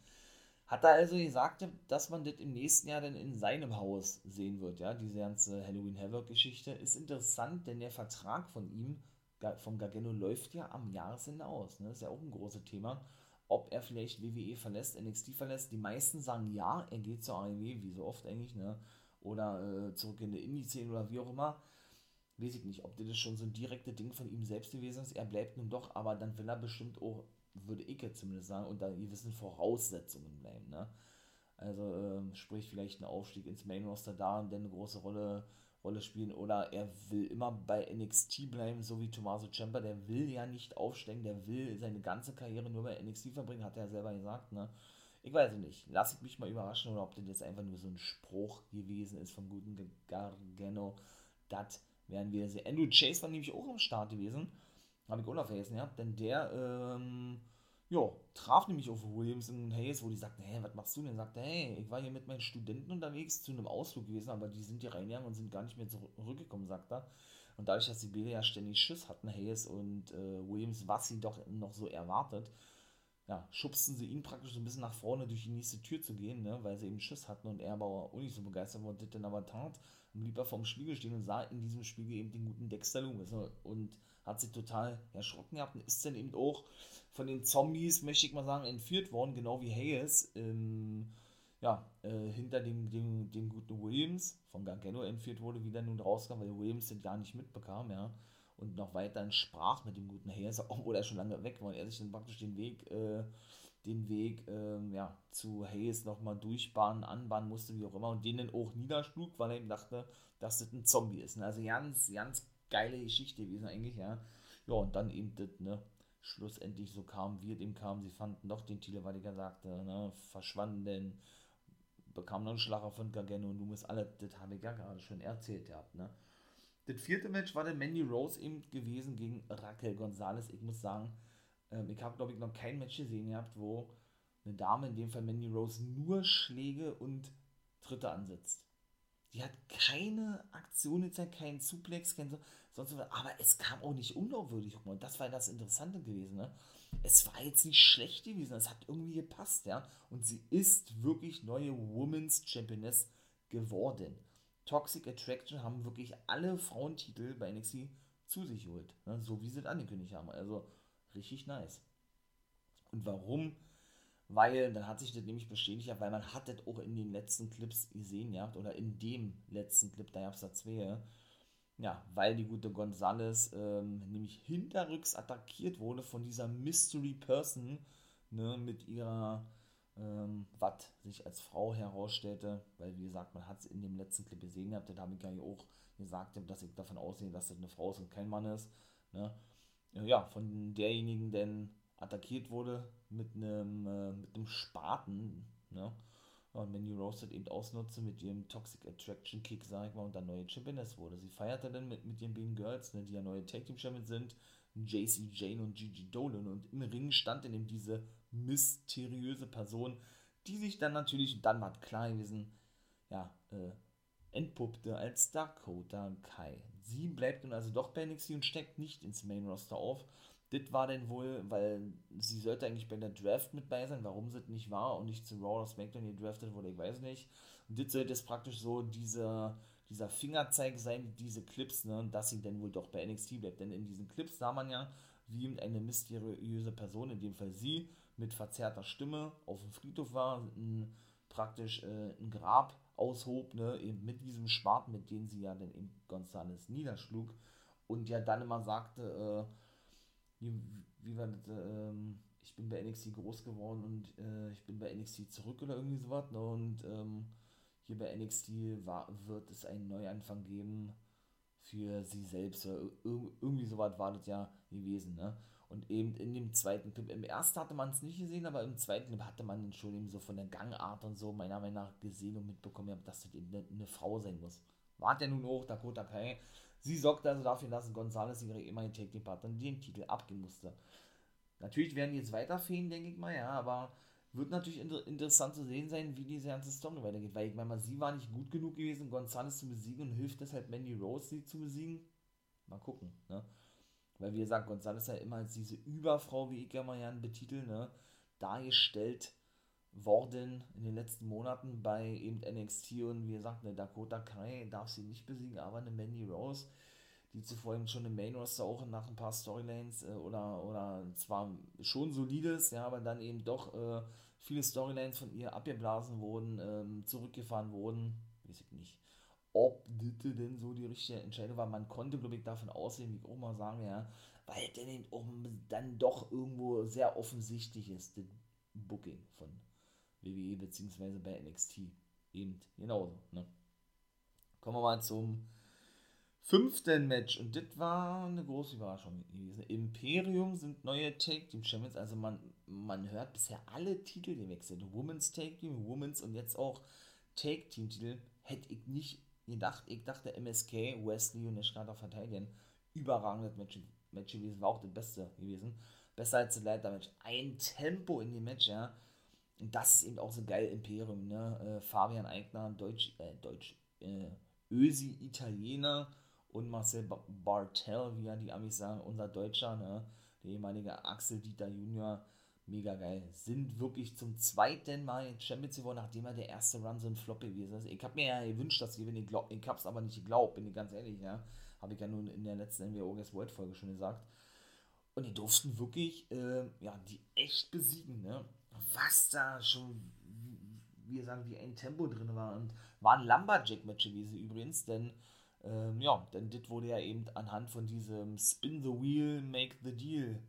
Hat er also gesagt, dass man das im nächsten Jahr dann in seinem Haus sehen wird, ja, diese ganze Halloween Havoc-Geschichte. Ist interessant, denn der Vertrag von ihm, von Gargano, läuft ja am Jahresende aus. Ne? Das ist ja auch ein großes Thema. Ob er vielleicht WWE verlässt, NXT verlässt. Die meisten sagen ja, er geht zur AEW, wie so oft eigentlich, ne? Oder äh, zurück in die Indie-Szene oder wie auch immer. Weiß ich nicht, ob das schon so ein direktes Ding von ihm selbst gewesen ist. Er bleibt nun doch, aber dann will er bestimmt auch würde ich jetzt zumindest sagen, unter gewissen Voraussetzungen bleiben. Ne? Also ähm, sprich vielleicht ein Aufstieg ins Main Roster da und dann eine große Rolle, Rolle spielen oder er will immer bei NXT bleiben, so wie Tommaso Ciampa, der will ja nicht aufsteigen, der will seine ganze Karriere nur bei NXT verbringen, hat er selber gesagt, ne? Ich weiß es nicht. Lass ich mich mal überraschen oder ob das jetzt einfach nur so ein Spruch gewesen ist vom guten Gargano. Das werden wir sehen. Andrew Chase war nämlich auch am Start gewesen habe ich auch noch vergessen, ja, denn der, ähm, ja, traf nämlich auf Williams und Hayes, wo die sagten, hey, was machst du denn? Sagte, hey, ich war hier mit meinen Studenten unterwegs zu einem Ausflug gewesen, aber die sind hier reingegangen und sind gar nicht mehr zurückgekommen, sagt er. Und dadurch, dass die Bilder ja ständig Schiss hatten, Hayes und äh, Williams, was sie doch noch so erwartet, ja, schubsten sie ihn praktisch so ein bisschen nach vorne durch die nächste Tür zu gehen, ne, weil sie eben Schiss hatten und er aber auch nicht so begeistert war und das dann aber tat, blieb er vorm Spiegel stehen und sah in diesem Spiegel eben den guten Dexter Loomis und hat sich total erschrocken gehabt und ist dann eben auch von den Zombies, möchte ich mal sagen, entführt worden, genau wie Hayes ähm, ja, äh, hinter dem, dem, dem guten Williams von Gargano entführt wurde, wie der nun rauskam, weil Williams den gar nicht mitbekam, ja, und noch weiterhin sprach mit dem guten Hayes, obwohl er schon lange weg war und er sich dann praktisch den Weg, äh, den Weg ähm, ja, zu Hayes nochmal durchbahnen, anbahnen musste, wie auch immer, und den dann auch niederschlug, weil er eben dachte, dass das ein Zombie ist. Also ganz, ganz geile Geschichte gewesen eigentlich, ja. Ja, und dann eben das, ne, schlussendlich so kam, wie es ihm kam, sie fanden doch den Titel, weil ich ja sagte, ne, verschwanden, bekam noch einen Schlager von Gargano und du musst alle, das habe ich ja gerade schon erzählt gehabt, ne. Das vierte Match war der Mandy Rose eben gewesen gegen Raquel Gonzalez. Ich muss sagen, ähm, ich habe, glaube ich, noch kein Match gesehen gehabt, wo eine Dame, in dem Fall Mandy Rose, nur Schläge und Tritte ansetzt. Die hat keine Aktion gezeigt, keinen Suplex, kein so, sonst was, aber es kam auch nicht unglaubwürdig Und das war das Interessante gewesen, ne? Es war jetzt nicht schlecht gewesen, es hat irgendwie gepasst, ja. Und sie ist wirklich neue Women's Championess geworden. Toxic Attraction haben wirklich alle Frauentitel bei NXT zu sich geholt, ne? so wie sie es angekündigt haben. Also richtig nice. Und warum? Weil, dann hat sich das nämlich bestätigt, weil man hat das auch in den letzten Clips gesehen, ja, oder in dem letzten Clip, da gab es da zwei, ja, weil die gute Gonzales ähm, nämlich hinterrücks attackiert wurde von dieser Mystery Person, ne, mit ihrer, ähm, was sich als Frau herausstellte, weil wie gesagt, man hat es in dem letzten Clip gesehen gehabt, da habe ja auch gesagt, dass ich davon ausgehe, dass das eine Frau ist und kein Mann ist, ne, ja, von derjenigen denn attackiert wurde mit einem, äh, mit einem Spaten, ne? Und Mandy Rose hat eben ausnutzte mit ihrem Toxic Attraction Kick, sag ich mal, und dann neue Championess wurde. Sie feierte dann mit, mit ihren beiden Girls, ne, die ja neue Tag Team Champions sind, JC Jane und Gigi Dolan. Und im Ring stand dann eben diese mysteriöse Person, die sich dann natürlich, dann war klar gewesen, ja, äh, entpuppte als Dakota Kai. Sie bleibt nun also doch bei NXT und steckt nicht ins Main Roster auf, das war denn wohl, weil sie sollte eigentlich bei der Draft mit bei sein, warum sie nicht war und nicht zu Raw oder SmackDown gedraftet wurde, ich weiß nicht. Und das sollte jetzt praktisch so dieser, dieser Fingerzeig sein, diese Clips, ne, dass sie dann wohl doch bei NXT bleibt. Denn in diesen Clips sah man ja, wie eine mysteriöse Person, in dem Fall sie, mit verzerrter Stimme auf dem Friedhof war, ein, praktisch äh, ein Grab aushob, ne, eben mit diesem Spaten, mit dem sie ja dann eben Gonzales niederschlug und ja dann immer sagte, äh, wie, wie war das, ähm, ich bin bei NXT groß geworden und äh, ich bin bei NXT zurück oder irgendwie sowas. Ne? Und ähm, hier bei NXT war, wird es einen Neuanfang geben für sie selbst. Oder irgendwie sowas war das ja gewesen. Ne? Und eben in dem zweiten Clip, im ersten hatte man es nicht gesehen, aber im zweiten Clip hatte man schon eben so von der Gangart und so meiner Meinung nach gesehen und mitbekommen, dass das eben eine, eine Frau sein muss. War ja nun auch Dakota Kai, Sie sorgte also dafür, dass González ihre ehemalige Take Team Partnerin den Titel abgeben musste. Natürlich werden die jetzt weiterfehlen, denke ich mal, ja, aber wird natürlich inter interessant zu sehen sein, wie diese ganze Story weitergeht, weil ich meine sie war nicht gut genug gewesen, González zu besiegen und hilft deshalb Mandy Rose, sie zu besiegen. Mal gucken, ne? Weil, wie gesagt, González ja immer als diese Überfrau, wie ich ja mal Jan betitel, ne, dargestellt worden in den letzten Monaten bei eben NXT und wie gesagt, eine Dakota Kai darf sie nicht besiegen, aber eine Mandy Rose, die zuvor eben schon im Main Roster auch nach ein paar Storylines äh, oder, oder zwar schon solides, ja, aber dann eben doch äh, viele Storylines von ihr abgeblasen wurden, ähm, zurückgefahren wurden, weiß ich nicht. Ob das denn so die richtige Entscheidung war, man konnte, glaube ich, davon ausgehen, wie mal sagen, ja, weil dann, dann doch irgendwo sehr offensichtlich ist, das Booking von WWE beziehungsweise bei NXT. Eben genauso. Ne? Kommen wir mal zum fünften Match. Und das war eine große Überraschung gewesen. Imperium sind neue Take Team Champions. Also man, man hört bisher alle Titel gewechselt. Women's Take Team, Women's und jetzt auch Take Team Titel. Hätte ich nicht gedacht. Ich dachte MSK, Wesley und der Starter verteidigen. Überragendes Match, Match gewesen. War auch das Beste gewesen. Besser als das Leiter Match. Ein Tempo in dem Match, ja und das ist eben auch so geil, Imperium, ne? Äh, Fabian Eigner, Deutsch, äh, Deutsch, äh, Ösi, Italiener und Marcel Bartel, wie ja die Amis sagen, unser Deutscher, ne? Der ehemalige Axel Dieter Junior, mega geil. Sind wirklich zum zweiten Mal in Champions geworden, nachdem er der erste Run so ein Flop gewesen ist. Ich habe mir ja gewünscht, dass sie gewinnen, ich, ich habe es aber nicht geglaubt, bin ich ganz ehrlich, ja. Habe ich ja nun in der letzten NWO Guess World Folge schon gesagt. Und die durften wirklich, äh, ja, die echt besiegen, ne? was da schon, wie sagen, wie ein Tempo drin war. Und war ein Lumberjack-Match gewesen übrigens, denn ähm, ja, denn das wurde ja eben anhand von diesem Spin the Wheel, Make the Deal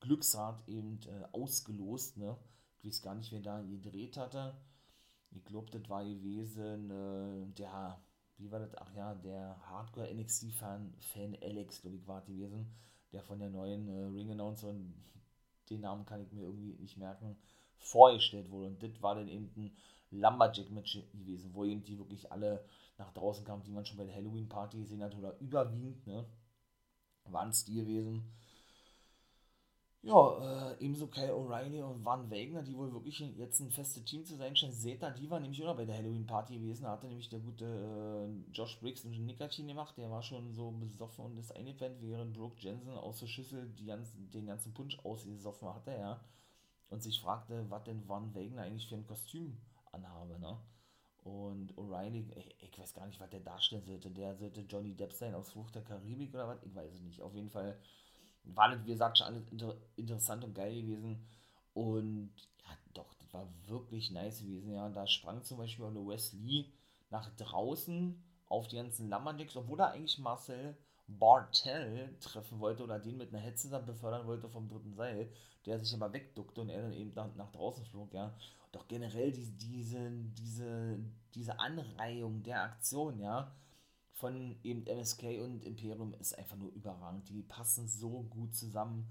Glücksrad eben äh, ausgelost, ne? Ich weiß gar nicht, wer da gedreht hatte. Ich glaube, das war gewesen, äh, der, wie war das? Ach ja, der Hardcore NXT-Fan Fan Alex, glaube ich, war gewesen, der von der neuen äh, Ring-Announcer, den Namen kann ich mir irgendwie nicht merken, vorgestellt wurde. Und das war dann eben ein Lumberjack-Match gewesen, wo eben die wirklich alle nach draußen kamen, die man schon bei der Halloween-Party gesehen hat, oder überwiegend, ne? Waren es die gewesen. Ja, äh, ebenso Kyle O'Reilly und Van Wagner, die wohl wirklich jetzt ein festes Team zu sein scheinen. Zeta, die war nämlich noch bei der Halloween-Party gewesen. Da hatte nämlich der gute äh, Josh Briggs ein Nickerchen gemacht. Der war schon so besoffen und ist eingepennt, während Brooke Jensen aus der Schüssel ganzen, den ganzen Punsch ausgesoffen hatte, ja. Und sich fragte, was denn Van Wagner eigentlich für ein Kostüm anhabe, ne? Und O'Reilly, ich, weiß gar nicht, was der darstellen sollte. Der sollte Johnny Depp sein aus Flucht der Karibik oder was? Ich weiß es nicht. Auf jeden Fall war das, wie gesagt, schon alles inter interessant und geil gewesen. Und ja, doch, das war wirklich nice gewesen. Ja, da sprang zum Beispiel auch eine Wesley nach draußen auf die ganzen Lammerdicks, obwohl er eigentlich Marcel Bartel treffen wollte oder den mit einer Hetze dann befördern wollte vom dritten Seil, der sich aber wegduckte und er dann eben nach, nach draußen flog, ja. Doch generell die, diese, diese, diese Anreihung der Aktion, ja, von eben MSK und Imperium ist einfach nur überragend. Die passen so gut zusammen,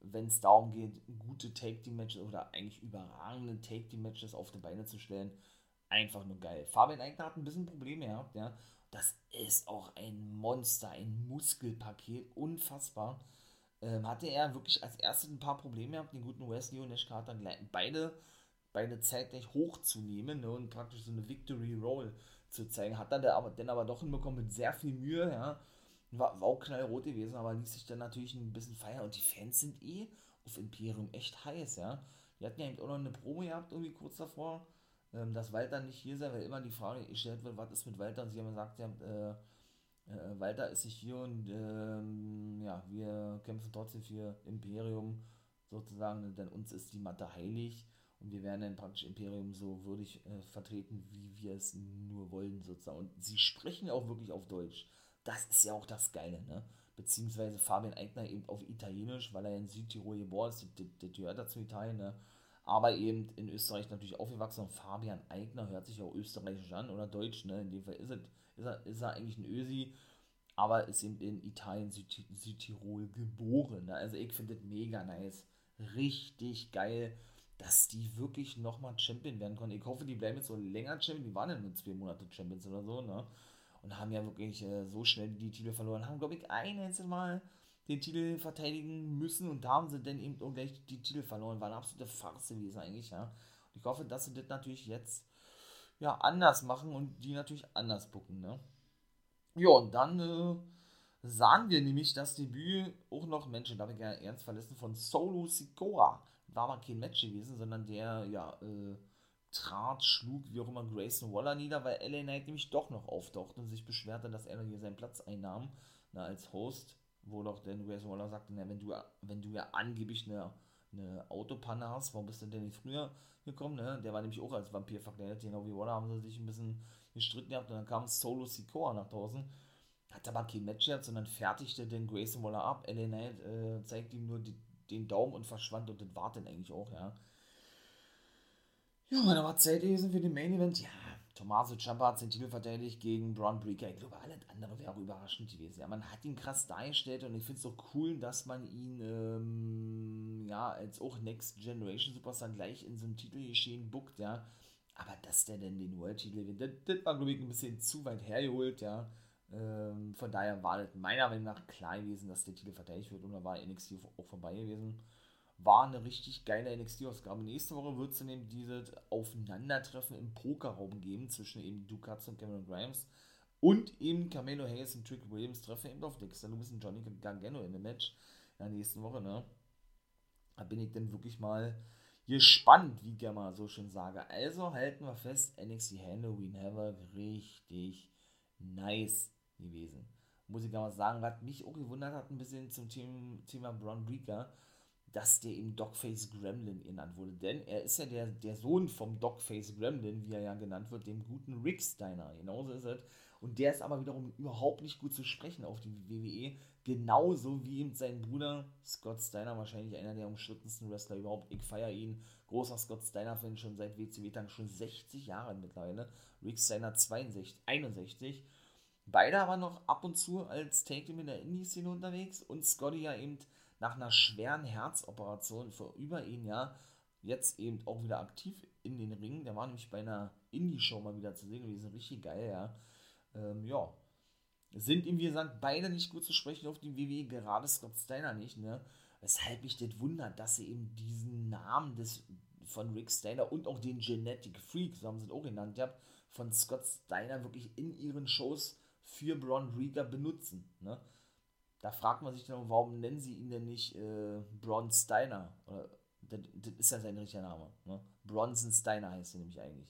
wenn es darum geht, gute Take-Team-Matches oder eigentlich überragende Take-Team-Matches auf die Beine zu stellen. Einfach nur geil. Fabian Eigner hat ein bisschen Probleme gehabt, ja. Das ist auch ein Monster, ein Muskelpaket, unfassbar. Ähm, hatte er wirklich als erstes ein paar Probleme gehabt, den guten Wesley und Nash Carter beide, beide zeitgleich hochzunehmen ne, und praktisch so eine Victory Roll zu zeigen. Hat dann der aber, dann aber doch hinbekommen mit sehr viel Mühe, ja. War, war auch knallrot gewesen, aber ließ sich dann natürlich ein bisschen feiern. Und die Fans sind eh auf Imperium echt heiß, ja. Die hatten ja eben auch noch eine Promo gehabt, irgendwie kurz davor, ähm, dass Walter nicht hier sei, weil immer die Frage gestellt wird, was ist mit Walter? Und sie haben gesagt, ja, äh, äh, Walter ist nicht hier und ähm, ja, wir kämpfen trotzdem für Imperium sozusagen, denn uns ist die Matte heilig und wir werden dann praktisch Imperium so würdig äh, vertreten, wie wir es nur wollen, sozusagen. Und sie sprechen auch wirklich auf Deutsch. Das ist ja auch das Geile, ne? Beziehungsweise Fabian Eigner eben auf Italienisch, weil er in Südtirol geboren ist, der gehört dazu Italien, ne? Aber eben in Österreich natürlich aufgewachsen und Fabian Eigner hört sich auch österreichisch an oder deutsch, ne? In dem Fall ist, es, ist, er, ist er eigentlich ein Ösi, aber ist eben in Italien, Süd Südtirol geboren. Ne? Also ich finde das mega nice. Richtig geil dass die wirklich nochmal Champion werden konnten. Ich hoffe, die bleiben jetzt so länger Champion. Die waren ja nur zwei Monate Champions oder so, ne? Und haben ja wirklich äh, so schnell die Titel verloren. Haben, glaube ich, ein einziges Mal den Titel verteidigen müssen und da haben sie dann eben auch gleich die Titel verloren. War eine absolute Farce gewesen eigentlich, ja. Und ich hoffe, dass sie das natürlich jetzt ja anders machen und die natürlich anders bucken, ne? Ja, und dann äh, sahen wir nämlich das Debüt auch noch, Menschen, darf ich ja ernst verlassen, von Solo Sikoa war mal kein Match gewesen, sondern der, ja, äh, trat, schlug, wie auch immer, Grayson Waller nieder, weil LA Knight nämlich doch noch auftauchte und sich beschwerte, dass er hier seinen Platz einnahm, na, als Host, wo doch dann Grayson Waller sagte, na, wenn du, wenn du ja angeblich eine, eine Autopanne hast, warum bist du denn nicht früher gekommen, ne? Der war nämlich auch als Vampir verkleidet, genau wie Waller haben sie sich ein bisschen gestritten gehabt und dann kam Solo Sikoa nach draußen, hat aber kein Match gehabt, sondern fertigte den Grayson Waller ab. LA Knight äh, zeigt ihm nur die, den Daumen und verschwand und das war dann eigentlich auch, ja. Ja, da war Zeit gewesen für den Main Event. Ja, Tommaso Ciampa hat den Titel verteidigt gegen Braun Breaker. Ich glaube, alles andere wäre überraschend gewesen. Ja, man hat ihn krass dargestellt und ich finde es so cool, dass man ihn, ähm, ja, als auch Next Generation Superstar gleich in so einem Titelgeschehen buckt, ja. Aber dass der denn den World-Titel gewinnt, das, das war, glaube ich, ein bisschen zu weit hergeholt, ja. Ähm, von daher war das meiner Meinung nach klar gewesen, dass der Titel verteidigt wird und da war NXT auch vorbei gewesen. War eine richtig geile NXT-Ausgabe. Nächste Woche wird es dann dieses Aufeinandertreffen im Pokerraum geben zwischen eben Ducats und Cameron Grimes und eben Camelo Hayes und Trick Williams treffen eben auf Dexter Lewis und Johnny Gargano in dem Match in der nächsten Woche, ne? Da bin ich dann wirklich mal gespannt, wie ich mal so schön sage. Also halten wir fest, NXT Halloween Havoc richtig nice gewesen. Muss ich aber sagen, hat mich auch gewundert hat ein bisschen zum Thema, Thema Braun Breaker, dass der eben Dogface Gremlin genannt wurde. Denn er ist ja der, der Sohn vom Dogface Gremlin, wie er ja genannt wird, dem guten Rick Steiner. Genauso ist es. Und der ist aber wiederum überhaupt nicht gut zu sprechen auf die WWE. Genauso wie eben sein Bruder Scott Steiner, wahrscheinlich einer der umstrittensten Wrestler überhaupt. Ich feiere ihn. Großer Scott Steiner-Fan schon seit WCW-Tagen, schon 60 Jahre mittlerweile. Rick Steiner 62, 61. Beide aber noch ab und zu als Take-Team in der Indie-Szene unterwegs und Scotty ja eben nach einer schweren Herzoperation vor über ein Jahr jetzt eben auch wieder aktiv in den Ringen. Der war nämlich bei einer Indie-Show mal wieder zu sehen gewesen. Richtig geil, ja. Ähm, ja. Sind ihm, wie gesagt, beide nicht gut zu sprechen auf die WWE, gerade Scott Steiner nicht, ne? Weshalb mich das wundert, dass sie eben diesen Namen des, von Rick Steiner und auch den Genetic Freak, so haben sie es auch genannt, ja, von Scott Steiner wirklich in ihren Shows für Braun Rieger benutzen. Ne? Da fragt man sich dann, warum nennen sie ihn denn nicht äh, Braun Steiner? Oder, das, das, ist ja sein richtiger Name. Ne? Bronson Steiner heißt er nämlich eigentlich.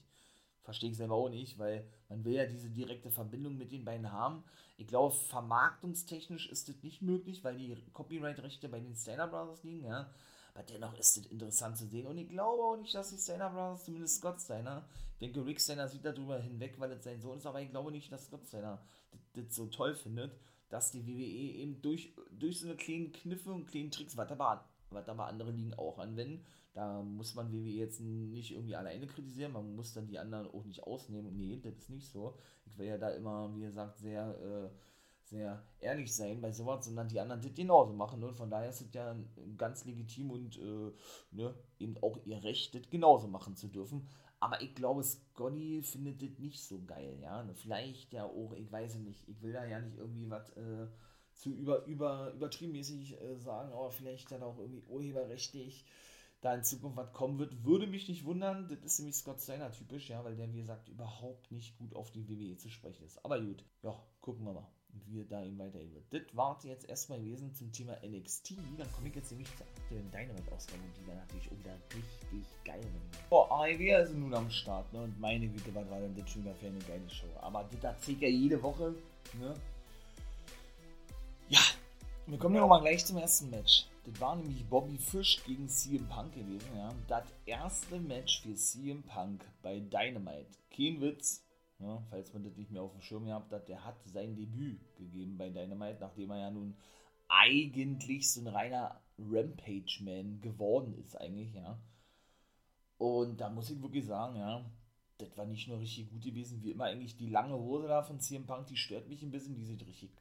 Verstehe ich selber auch nicht, weil man will ja diese direkte Verbindung mit den beiden haben. Ich glaube, vermarktungstechnisch ist das nicht möglich, weil die Copyright-Rechte bei den Steiner Brothers liegen, ja. Aber dennoch ist es interessant zu sehen. Und ich glaube auch nicht, dass die Steiner Brothers, zumindest Scott Steiner, ich denke, Rick Steiner sieht darüber hinweg, weil es sein Sohn ist, aber ich glaube nicht, dass Scott Steiner das, so toll findet, dass die WWE eben durch, durch so eine kleinen Kniffe und kleinen Tricks, was aber, was aber andere Ligen auch anwenden, da muss man WWE jetzt nicht irgendwie alleine kritisieren, man muss dann die anderen auch nicht ausnehmen. Nee, das ist nicht so. Ich will ja da immer, wie gesagt, sehr, äh, sehr ehrlich sein bei sowas, sondern die anderen das genauso machen. Und von daher ist es ja ganz legitim und äh, ne, eben auch ihr Recht, das genauso machen zu dürfen. Aber ich glaube, Scotty findet das nicht so geil, ja. Vielleicht ja auch, ich weiß nicht, ich will da ja nicht irgendwie was äh, zu über, über, übertriebenmäßig äh, sagen, aber vielleicht dann auch irgendwie urheberrechtlich da in Zukunft was kommen wird, würde mich nicht wundern. Das ist nämlich Scott Steiner typisch, ja, weil der, wie gesagt, überhaupt nicht gut auf die WWE zu sprechen ist. Aber gut, ja, gucken wir mal, wie da ihm weiterhin wird. Das war jetzt erstmal gewesen zum Thema NXT. Dann komme ich jetzt nämlich zur aktuellen Dynamite-Ausgabe, die dann natürlich wieder richtig geil. Boah, AEW ist nun am Start, ne, und meine Güte, was war denn das schon wieder für eine geile Show. Aber das erzählt ja jede Woche, ne. Ja, wir kommen ja auch mal gleich zum ersten Match. Das war nämlich Bobby Fish gegen CM Punk gewesen. Ja. Das erste Match für CM Punk bei Dynamite. Kein Witz, ja, falls man das nicht mehr auf dem Schirm gehabt hat, der hat sein Debüt gegeben bei Dynamite, nachdem er ja nun eigentlich so ein reiner Rampage-Man geworden ist, eigentlich, ja. Und da muss ich wirklich sagen, ja, das war nicht nur richtig gut gewesen, wie immer eigentlich die lange Hose da von CM Punk, die stört mich ein bisschen, die sieht richtig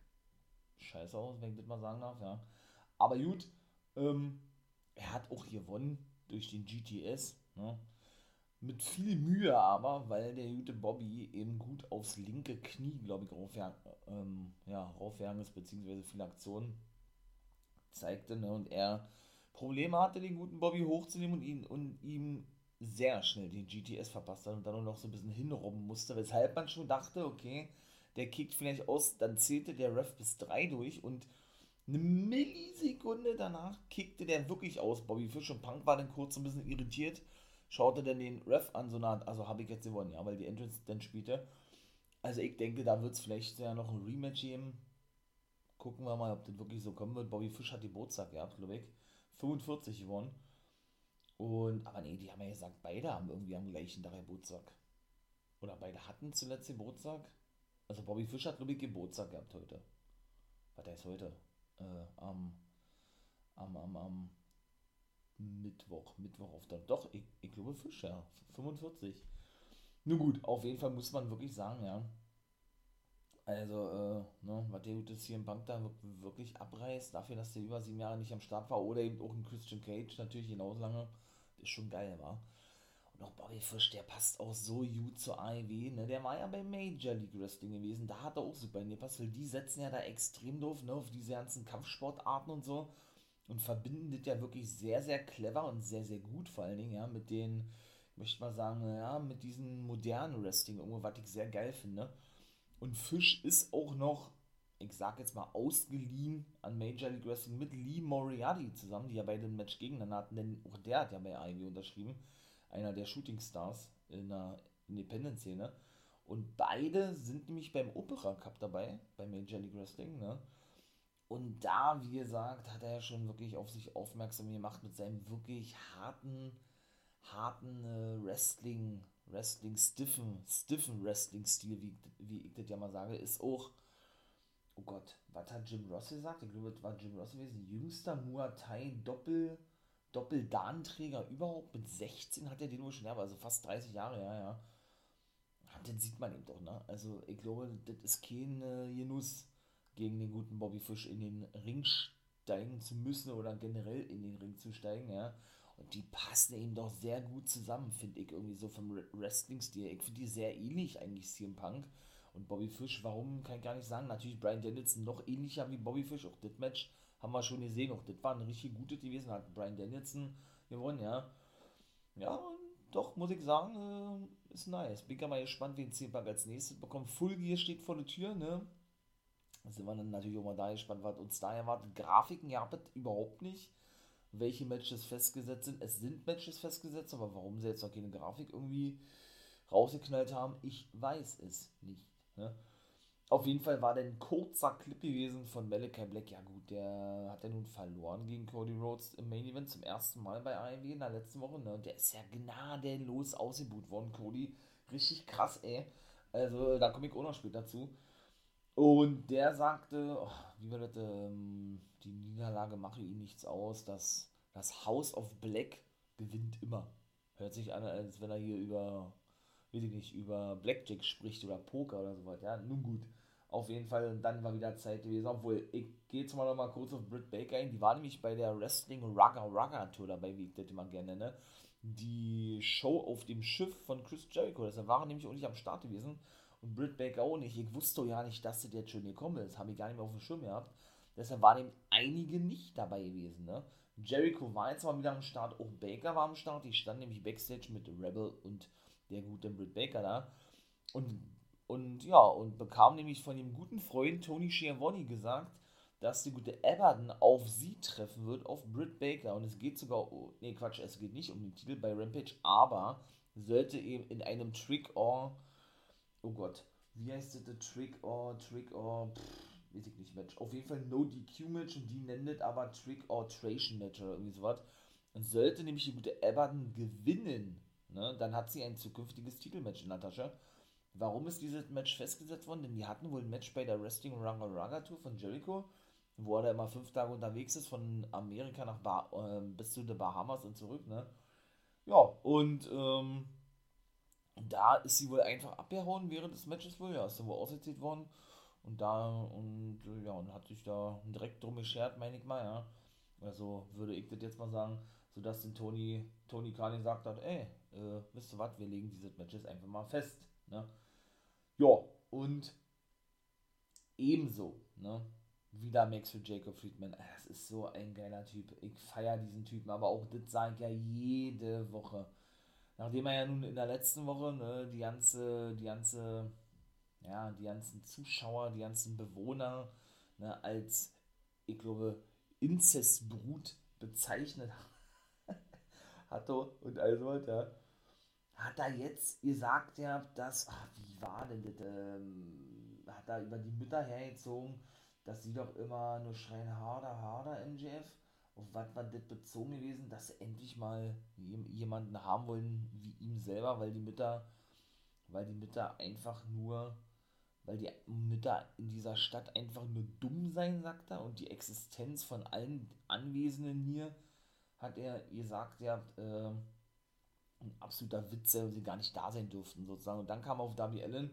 scheiße aus, wenn ich das mal sagen darf, ja. Aber gut, ähm, er hat auch gewonnen durch den GTS. Ne? Mit viel Mühe aber, weil der gute Bobby eben gut aufs linke Knie, glaube ich, raufjagen, ähm, ist, beziehungsweise viele Aktionen zeigte. Ne? Und er Probleme hatte, den guten Bobby hochzunehmen und, ihn, und ihm sehr schnell den GTS verpasst hat und dann noch so ein bisschen hinrobben musste, weshalb man schon dachte, okay, der kickt vielleicht aus, dann zählte der Ref bis 3 durch und eine Millisekunde danach kickte der wirklich aus. Bobby Fish und Punk war dann kurz ein bisschen irritiert, schaute dann den Ref an, so nah, also habe ich jetzt gewonnen, ja, weil die Entrance dann spielte. Also ich denke, da wird es vielleicht ja noch ein Rematch geben. Gucken wir mal, ob das wirklich so kommen wird. Bobby Fish hat die Geburtstag gehabt, glaube ich. 45 gewonnen. Und, aber nee, die haben ja gesagt, beide haben irgendwie am gleichen Tag Geburtstag. Oder beide hatten zuletzt Geburtstag. Also Bobby Fish hat, glaube ich, Geburtstag gehabt heute. Was heißt heute? äh, am, am, am, am Mittwoch, Mittwoch auf der, doch, ich, ich glaube Fisch, ja, 45. Nun gut, auf jeden Fall muss man wirklich sagen, ja, also, äh, ne, was der gute CM Bank da wirklich abreißt, dafür, dass der über sieben Jahre nicht am Start war, oder eben auch ein Christian Cage natürlich genauso lange, ist schon geil, war. Und auch Bobby Fish, der passt auch so gut zur AEW, ne? Der war ja bei Major League Wrestling gewesen, da hat er auch super gepasst, weil die setzen ja da extrem doof, ne, auf diese ganzen Kampfsportarten und so und verbinden das ja wirklich sehr, sehr clever und sehr, sehr gut, vor allen Dingen, ja, mit den, ich möchte mal sagen, ja, mit diesem modernen Wrestling, irgendwo, was ich sehr geil finde. Und Fish ist auch noch, ich sag jetzt mal, ausgeliehen an Major League Wrestling mit Lee Moriarty zusammen, die ja beide ein Match gegeneinander hatten, denn auch der hat ja bei AEW unterschrieben einer der Shooting Stars in der Independent-Szene. Und beide sind nämlich beim Opera Cup dabei, bei Major League Wrestling. Ne? Und da, wie gesagt, hat er ja schon wirklich auf sich aufmerksam gemacht mit seinem wirklich harten, harten äh, Wrestling, Wrestling, stiffen, stiffen Wrestling-Stil, wie, wie ich das ja mal sage, ist auch, oh Gott, was hat Jim Ross gesagt? Ich glaube, das war Jim Ross gewesen, jüngster Muay Thai Doppel- Doppeldarnträger überhaupt. Mit 16 hat er den wohl schon, also fast 30 Jahre, ja, ja. Den sieht man eben doch, ne? Also ich glaube, das ist kein äh, Genuss, gegen den guten Bobby Fish in den Ring steigen zu müssen oder generell in den Ring zu steigen, ja. Und die passen eben doch sehr gut zusammen, finde ich, irgendwie so vom Wrestling-Stil. Ich finde die sehr ähnlich eigentlich, CM Punk und Bobby Fish. Warum, kann ich gar nicht sagen. Natürlich Brian Danielson noch ähnlicher wie Bobby Fish. Auch das Match haben wir schon gesehen. Auch das war ein richtig gutes gewesen, hat Brian Danielson gewonnen, ja. Ja, doch, muss ich sagen, äh, ist nice. Bin ja mal gespannt, wen C-Pack als nächstes bekommt. Full Gear steht vor der Tür, ne? Sind wir dann natürlich auch mal da gespannt, was uns da erwartet. Grafiken ja überhaupt nicht, welche Matches festgesetzt sind. Es sind Matches festgesetzt, aber warum sie jetzt noch keine Grafik irgendwie rausgeknallt haben, ich weiß es nicht. Ne? Auf jeden Fall war der ein kurzer Clip gewesen von Malachi Black. Ja gut, der hat ja nun verloren gegen Cody Rhodes im Main Event zum ersten Mal bei AEW in der letzten Woche. Ne? Der ist ja gnadenlos ausgebucht worden, Cody. Richtig krass, ey. Also da komme ich auch noch später zu. Und der sagte, oh, wie war das, ähm, die Niederlage mache ihm nichts aus, dass das House of Black gewinnt immer. Hört sich an, als wenn er hier über, weiß ich nicht, über Blackjack spricht oder Poker oder so weiter. Ja, nun gut. Auf jeden Fall, und dann war wieder Zeit gewesen. Obwohl, ich gehe jetzt mal noch mal kurz auf Britt Baker ein. Die war nämlich bei der Wrestling Rugger Rugger Tour dabei, wie ich das immer gerne nenne. Die Show auf dem Schiff von Chris Jericho. Das war nämlich auch nicht am Start gewesen. Und Britt Baker auch nicht. Ich wusste ja nicht, dass das jetzt schon gekommen ist. Habe ich gar nicht mehr auf dem Schirm gehabt. Deshalb waren eben einige nicht dabei gewesen. Ne? Jericho war jetzt mal wieder am Start. Auch Baker war am Start. Die stand nämlich Backstage mit Rebel und der gute Britt Baker da. Und und ja, und bekam nämlich von dem guten Freund Tony Schiavone gesagt, dass die gute Everton auf sie treffen wird, auf Britt Baker. Und es geht sogar, oh, nee, Quatsch, es geht nicht um den Titel bei Rampage, aber sollte eben in einem Trick or, oh Gott, wie heißt das, der Trick or, Trick or, pff, weiß ich nicht, Match. Auf jeden Fall No DQ Match und die nennt es aber Trick or Tration Match oder irgendwie sowas. Und sollte nämlich die gute Everton gewinnen, ne, dann hat sie ein zukünftiges Titelmatch in der Tasche. Warum ist dieses Match festgesetzt worden? Denn die hatten wohl ein Match bei der Wrestling Runga Runga Tour von Jericho, wo er da immer fünf Tage unterwegs ist, von Amerika nach ba äh, bis zu den Bahamas und zurück, ne? Ja, und ähm, da ist sie wohl einfach abgehauen während des Matches wohl, ja, ist dann wohl ausgezählt worden. Und da, und ja, und hat sich da direkt drum geschert, meine ich mal, ja. Also würde ich das jetzt mal sagen, sodass den Tony, Tony Khan gesagt hat, ey, äh, wisst ihr was, wir legen dieses Matches einfach mal fest, ne? Ja, und ebenso, ne? Wieder Max für Jacob Friedman. Das ist so ein geiler Typ. Ich feiere diesen Typen, aber auch das sage ich ja jede Woche. Nachdem er ja nun in der letzten Woche ne, die ganze, die ganze, ja, die ganzen Zuschauer, die ganzen Bewohner ne, als, ich glaube, Inzestbrut bezeichnet hat und also ja, hat er jetzt gesagt, ja, dass, ach, wie war denn das, ähm, hat er über die Mütter hergezogen, dass sie doch immer nur schreien, harder, harder, MJF. Auf was war das bezogen gewesen, dass sie endlich mal jemanden haben wollen wie ihm selber, weil die Mütter, weil die Mütter einfach nur, weil die Mütter in dieser Stadt einfach nur dumm sein, sagt er, und die Existenz von allen Anwesenden hier, hat er gesagt, ja, äh, ein absoluter Witz, weil sie gar nicht da sein durften, sozusagen. Und dann kam auf Darby Allen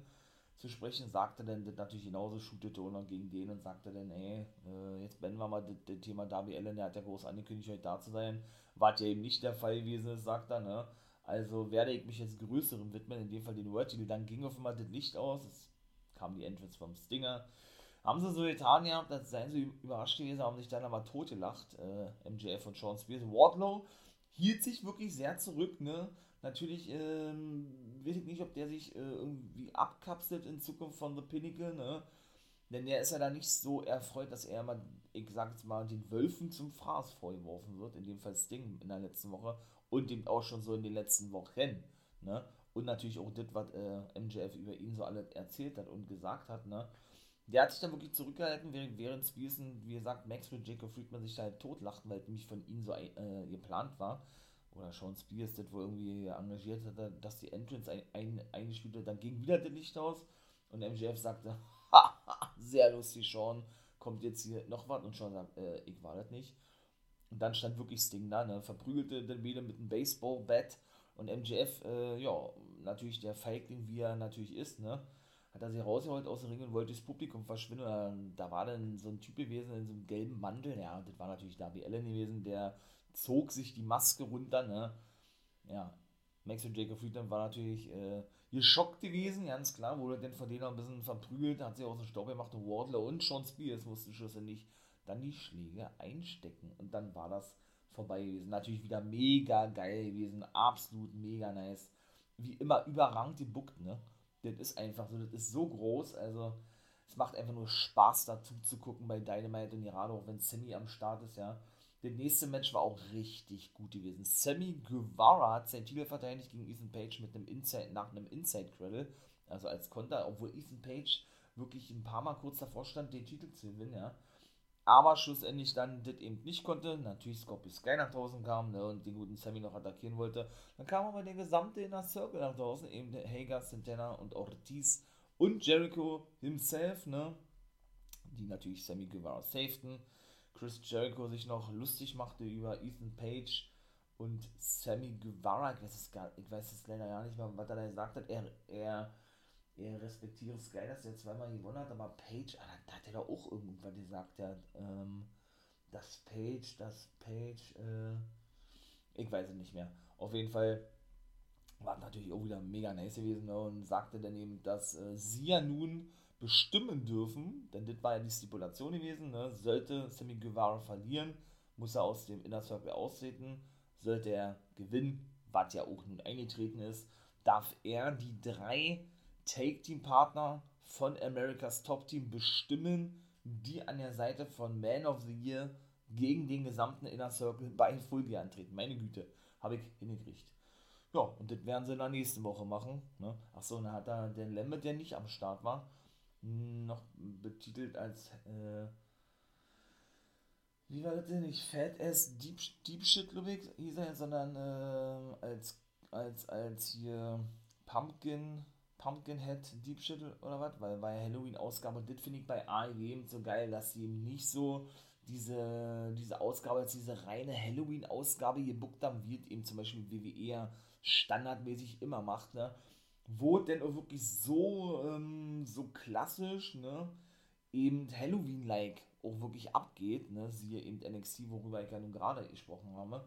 zu sprechen, sagte dann das natürlich genauso, shootete und dann gegen den und sagte dann, ey, äh, jetzt beenden wir mal das, Thema Darby Allen, der hat ja groß angekündigt, heute da zu sein. War ja eben nicht der Fall gewesen sagt er, ne? Also werde ich mich jetzt größerem widmen, in dem Fall den World Titel. Dann ging auf einmal das Licht aus, es kam die Entrance vom Stinger. Haben sie so getan, ja, das seien sie überrascht gewesen, haben sich dann aber totgelacht, äh, MJF und Sean Spears. Wardlow hielt sich wirklich sehr zurück, ne? Natürlich ähm, weiß ich nicht, ob der sich äh, irgendwie abkapselt in Zukunft von The Pinnacle, ne? Denn der ist ja da nicht so erfreut, dass er mal, ich sag jetzt mal, den Wölfen zum Fraß vorgeworfen wird, in dem Fall Sting in der letzten Woche und dem auch schon so in den letzten Wochen, ne? Und natürlich auch das, was äh, MJF über ihn so alles erzählt hat und gesagt hat, ne? Der hat sich dann wirklich zurückgehalten, während, während Spears, wie gesagt, Max und Jacob Friedman sich da halt totlachten, weil nämlich von ihnen so äh, geplant war. Oder Sean Spears, das wohl irgendwie engagiert hat, dass die Entrance ein, ein, eingespielt wird. Dann ging wieder das Licht aus und MJF sagte, sehr lustig, Sean, kommt jetzt hier noch was? Und Sean sagt, äh, ich war das nicht. Und dann stand wirklich Sting da, ne? verprügelte den wieder mit einem Baseball-Bat und MJF, äh, ja, natürlich der Feigling, wie er natürlich ist, ne? hat er sich rausgeholt aus dem Ring und wollte das Publikum verschwinden. Da war dann so ein Typ gewesen in so einem gelben Mantel, ja, das war natürlich Darby Allen gewesen, der zog sich die Maske runter, ne? Ja, Max und Jacob Friedman war natürlich äh, geschockt gewesen, ganz klar, wurde dann von denen auch ein bisschen verprügelt, hat sich aus dem Staub gemacht und Wardler und Sean Spears mussten schlussendlich dann die Schläge einstecken. Und dann war das vorbei gewesen. Natürlich wieder mega geil gewesen, absolut mega nice. Wie immer überragend gebuckt, ne? Das ist einfach so, das ist so groß, also es macht einfach nur Spaß dazu zu gucken bei Dynamite und gerade auch wenn Sammy am Start ist, ja. Das nächste Match war auch richtig gut gewesen. Sammy Guevara hat sein Titel verteidigt gegen Ethan Page mit einem Inside, nach einem Inside Cradle, also als Konter, obwohl Ethan Page wirklich ein paar Mal kurz davor stand, den Titel zu gewinnen, ja aber schlussendlich dann das eben nicht konnte. Natürlich Scorpio Sky nach draußen kam ne, und den guten Sammy noch attackieren wollte. Dann kam aber der gesamte Inner Circle nach draußen, eben der Hager, Santana und Ortiz und Jericho himself, ne, die natürlich Sammy Guevara safeten. Chris Jericho sich noch lustig machte über Ethan Page und Sammy Guevara. Ich weiß es, gar, ich weiß es leider gar nicht mehr, was er da gesagt hat. Er, er er respektiere Sky, dass er zweimal gewonnen hat, aber Page, ah, da hat er doch auch irgendwann gesagt, ja, ähm, dass Page, dass Page, äh, ich weiß es nicht mehr. Auf jeden Fall war natürlich auch wieder mega nice gewesen ne, und sagte dann eben, dass äh, sie ja nun bestimmen dürfen, denn das war ja die Stipulation gewesen, ne, sollte Sammy Guevara verlieren, muss er aus dem Inner Circle austreten, sollte er gewinnen, was ja auch nun eingetreten ist, darf er die drei Take-Team-Partner von Americas Top-Team bestimmen, die an der Seite von Man of the Year gegen den gesamten Inner Circle bei Full Gear antreten. Meine Güte, habe ich hingekriegt. Ja, und das werden sie in der nächsten Woche machen. Ne? Achso, dann hat da der Lemmet, der nicht am Start war, noch betitelt als, äh, wie war das denn? Nicht Fat Ass Deep, Deep Shit, ich, hieß er, sondern äh, als, als, als hier Pumpkin Pumpkinhead Deep Shittle oder was, weil bei Halloween-Ausgabe, das finde ich bei AEW eben so geil, dass sie eben nicht so diese, diese Ausgabe als diese reine Halloween-Ausgabe gebuckt haben, es eben zum Beispiel WWE standardmäßig immer macht, ne? Wo denn auch wirklich so, ähm, so klassisch, ne? Eben Halloween-like auch wirklich abgeht, ne? Siehe eben NXT, worüber ich ja nun gerade gesprochen habe.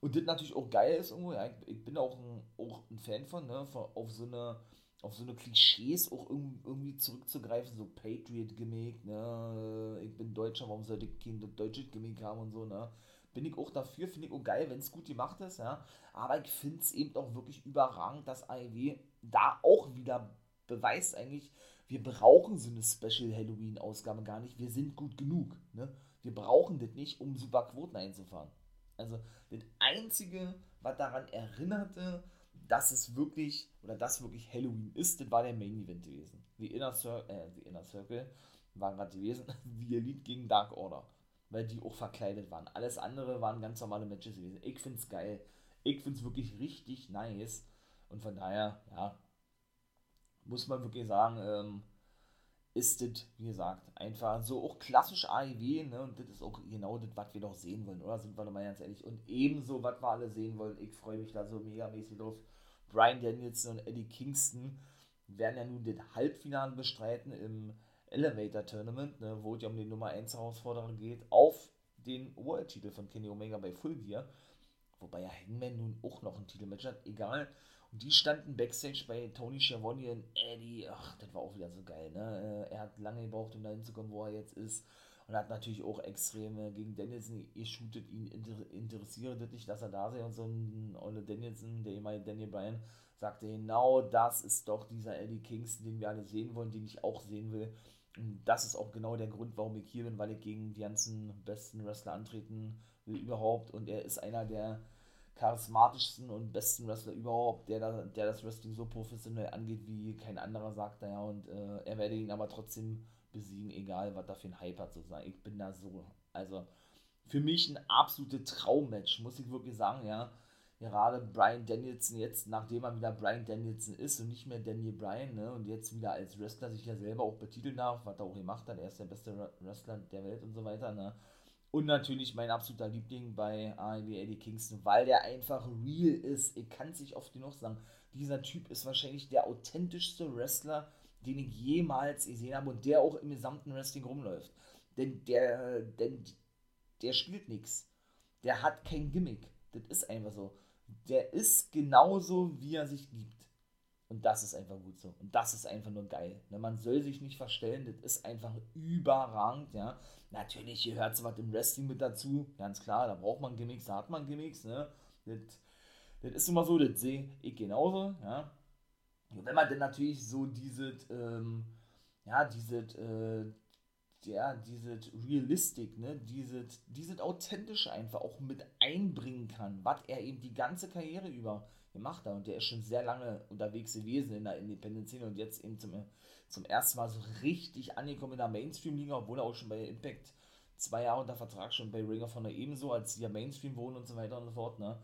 Und das natürlich auch geil ist irgendwo, ja, ich, ich bin auch ein, auch ein Fan von, ne? Von, auf so eine auf so eine Klischees auch irgendwie zurückzugreifen, so Patriot-Gimmick, ne, ich bin Deutscher, warum sollte ich kein deutsches Gimmick haben und so, ne, bin ich auch dafür, finde ich auch geil, wenn es gut gemacht ist, ja, aber ich finde es eben auch wirklich überragend, dass AEW da auch wieder beweist eigentlich, wir brauchen so eine Special Halloween-Ausgabe gar nicht, wir sind gut genug, ne, wir brauchen das nicht, um super Quoten einzufahren. Also, das Einzige, was daran erinnerte, dass es wirklich, oder das wirklich Halloween ist, das war der Main Event gewesen. The Inner, Cir äh, The Inner Circle war gerade gewesen, The Elite gegen Dark Order. Weil die auch verkleidet waren. Alles andere waren ganz normale Matches gewesen. Ich find's geil. Ich find's wirklich richtig nice. Und von daher, ja, muss man wirklich sagen, ähm, ist das, wie gesagt, einfach so auch klassisch AEW, ne? Und das ist auch genau das, was wir doch sehen wollen, oder? Sind wir doch mal ganz ehrlich. Und ebenso, was wir alle sehen wollen. Ich freue mich da so megamäßig drauf. Brian Danielson und Eddie Kingston werden ja nun den Halbfinale bestreiten im Elevator Tournament, ne, wo es ja um die Nummer 1 Herausforderung geht, auf den World-Titel von Kenny Omega bei Full Gear. Wobei ja Hangman nun auch noch ein Titelmatch hat, egal. Die standen Backstage bei Tony Schiavone und Eddie. Ach, das war auch wieder so geil, ne? Äh, er hat lange gebraucht, um da hinzukommen, wo er jetzt ist. Und hat natürlich auch extreme gegen Danielson shootet ihn interessiert das nicht, dass er da sei. Und so ein Ole Danielson, der ehemalige Daniel Bryan, sagte genau das ist doch dieser Eddie Kingston, den wir alle sehen wollen, den ich auch sehen will. Und das ist auch genau der Grund, warum ich hier bin, weil ich gegen die ganzen besten Wrestler antreten will überhaupt. Und er ist einer der charismatischsten und besten Wrestler überhaupt, der, der das Wrestling so professionell angeht, wie kein anderer, sagt er ja. Und äh, er werde ihn aber trotzdem besiegen, egal was da für ein Hype hat sozusagen. Ich bin da so, also für mich ein absolutes Traummatch, muss ich wirklich sagen, ja. Gerade Brian Danielson jetzt, nachdem er wieder Brian Danielson ist und nicht mehr Daniel Bryan, ne, und jetzt wieder als Wrestler sich ja selber auch betiteln darf, was er auch gemacht hat, er ist der beste Wrestler der Welt und so weiter, ne. Und natürlich mein absoluter Liebling bei AEW Eddie Kingston, weil der einfach real ist. Ich kann es nicht oft genug sagen. Dieser Typ ist wahrscheinlich der authentischste Wrestler, den ich jemals gesehen habe und der auch im gesamten Wrestling rumläuft. Denn der, denn der spielt nichts. Der hat kein Gimmick. Das ist einfach so. Der ist genauso, wie er sich gibt. Und das ist einfach gut so. Und das ist einfach nur geil. Ne? Man soll sich nicht verstellen, das ist einfach überragend, ja. Natürlich gehört was im Wrestling mit dazu, ganz klar, da braucht man Gimmicks, da hat man Gimmicks, ne. Das, das ist immer so, das sehe ich genauso, ja. Und wenn man dann natürlich so dieses, ähm, ja, dieses, äh, ja, dieses Realistic, ne, dieses, dieses Authentische einfach auch mit einbringen kann, was er eben die ganze Karriere über gemacht hat. Und der ist schon sehr lange unterwegs gewesen in der Independent-Szene und jetzt eben zum, zum ersten Mal so richtig angekommen in der Mainstream-Liga, obwohl er auch schon bei Impact zwei Jahre unter Vertrag schon bei Ringer von der ebenso, als sie ja Mainstream wohnen und so weiter und so fort, ne.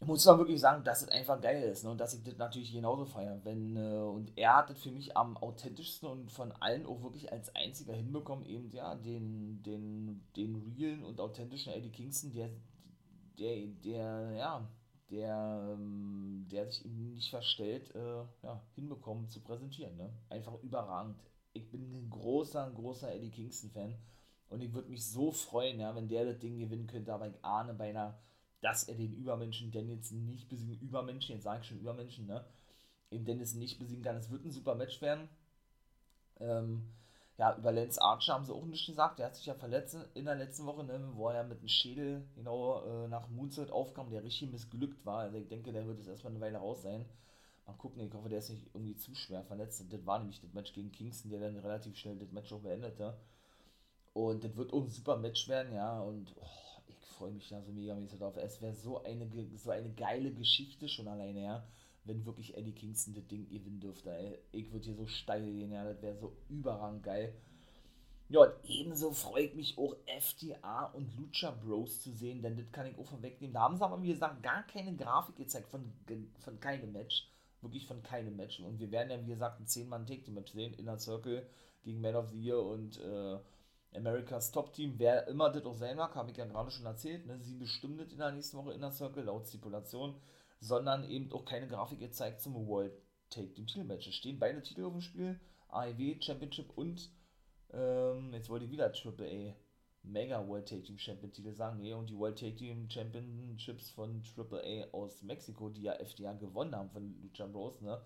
Ich muss dann wirklich sagen, dass es einfach geil ist ne? und dass ich das natürlich genauso feiere. Wenn, äh, und er hat das für mich am authentischsten und von allen auch wirklich als einziger hinbekommen, eben ja, den, den, den realen und authentischen Eddie Kingston, der, der, der, ja, der, ähm, der sich eben nicht verstellt, äh, ja, hinbekommen zu präsentieren. Ne? Einfach überragend. Ich bin ein großer, großer Eddie Kingston-Fan und ich würde mich so freuen, ja, wenn der das Ding gewinnen könnte, aber ich ahne beinahe, dass er den Übermenschen Danielson nicht besiegen, Übermenschen, jetzt sage ich schon Übermenschen, ne, eben Danielson nicht besiegen kann. Es wird ein super Match werden. Ähm, ja, über Lance Archer haben sie auch nicht gesagt. Der hat sich ja verletzt in der letzten Woche, ne, wo er ja mit dem Schädel genau äh, nach Moonsault aufkam, der richtig missglückt war. Also ich denke, der wird jetzt erstmal eine Weile raus sein. Mal gucken, ich hoffe, der ist nicht irgendwie zu schwer verletzt. Das war nämlich das Match gegen Kingston, der dann relativ schnell das Match auch beendete. Und das wird auch ein super Match werden, ja. Und oh, ich freue mich da so mega mäßig drauf. Es wäre so eine, so eine geile Geschichte schon alleine, ja wenn wirklich Eddie Kingston das Ding gewinnen dürfte. Ey. Ich würde hier so steil gehen, ja, das wäre so überrang geil. Ja, und ebenso freue ich mich auch FDA und Lucha Bros zu sehen, denn das kann ich auch vorwegnehmen. Da haben sie aber, wie gesagt, gar keine Grafik gezeigt von, von keinem Match. Wirklich von keinem Match. Und wir werden ja, wie gesagt, ein 10-Mann-Take-Match sehen. Inner Circle gegen Man of the Year und äh, Americas Top-Team. Wer immer das auch sein mag, habe ich ja gerade schon erzählt. Ne? Sie bestimmt in der nächsten Woche Inner Circle laut Stipulation sondern eben auch keine Grafik gezeigt zum World Take Team Titelmatch. Es stehen beide Titel auf dem Spiel, AEW Championship und ähm, jetzt wollte ich wieder AAA Mega World Take Team Champion Titel sagen, nee, und die World Take Team Championships von AAA aus Mexiko, die ja FDA gewonnen haben von Lucha Bros, ne?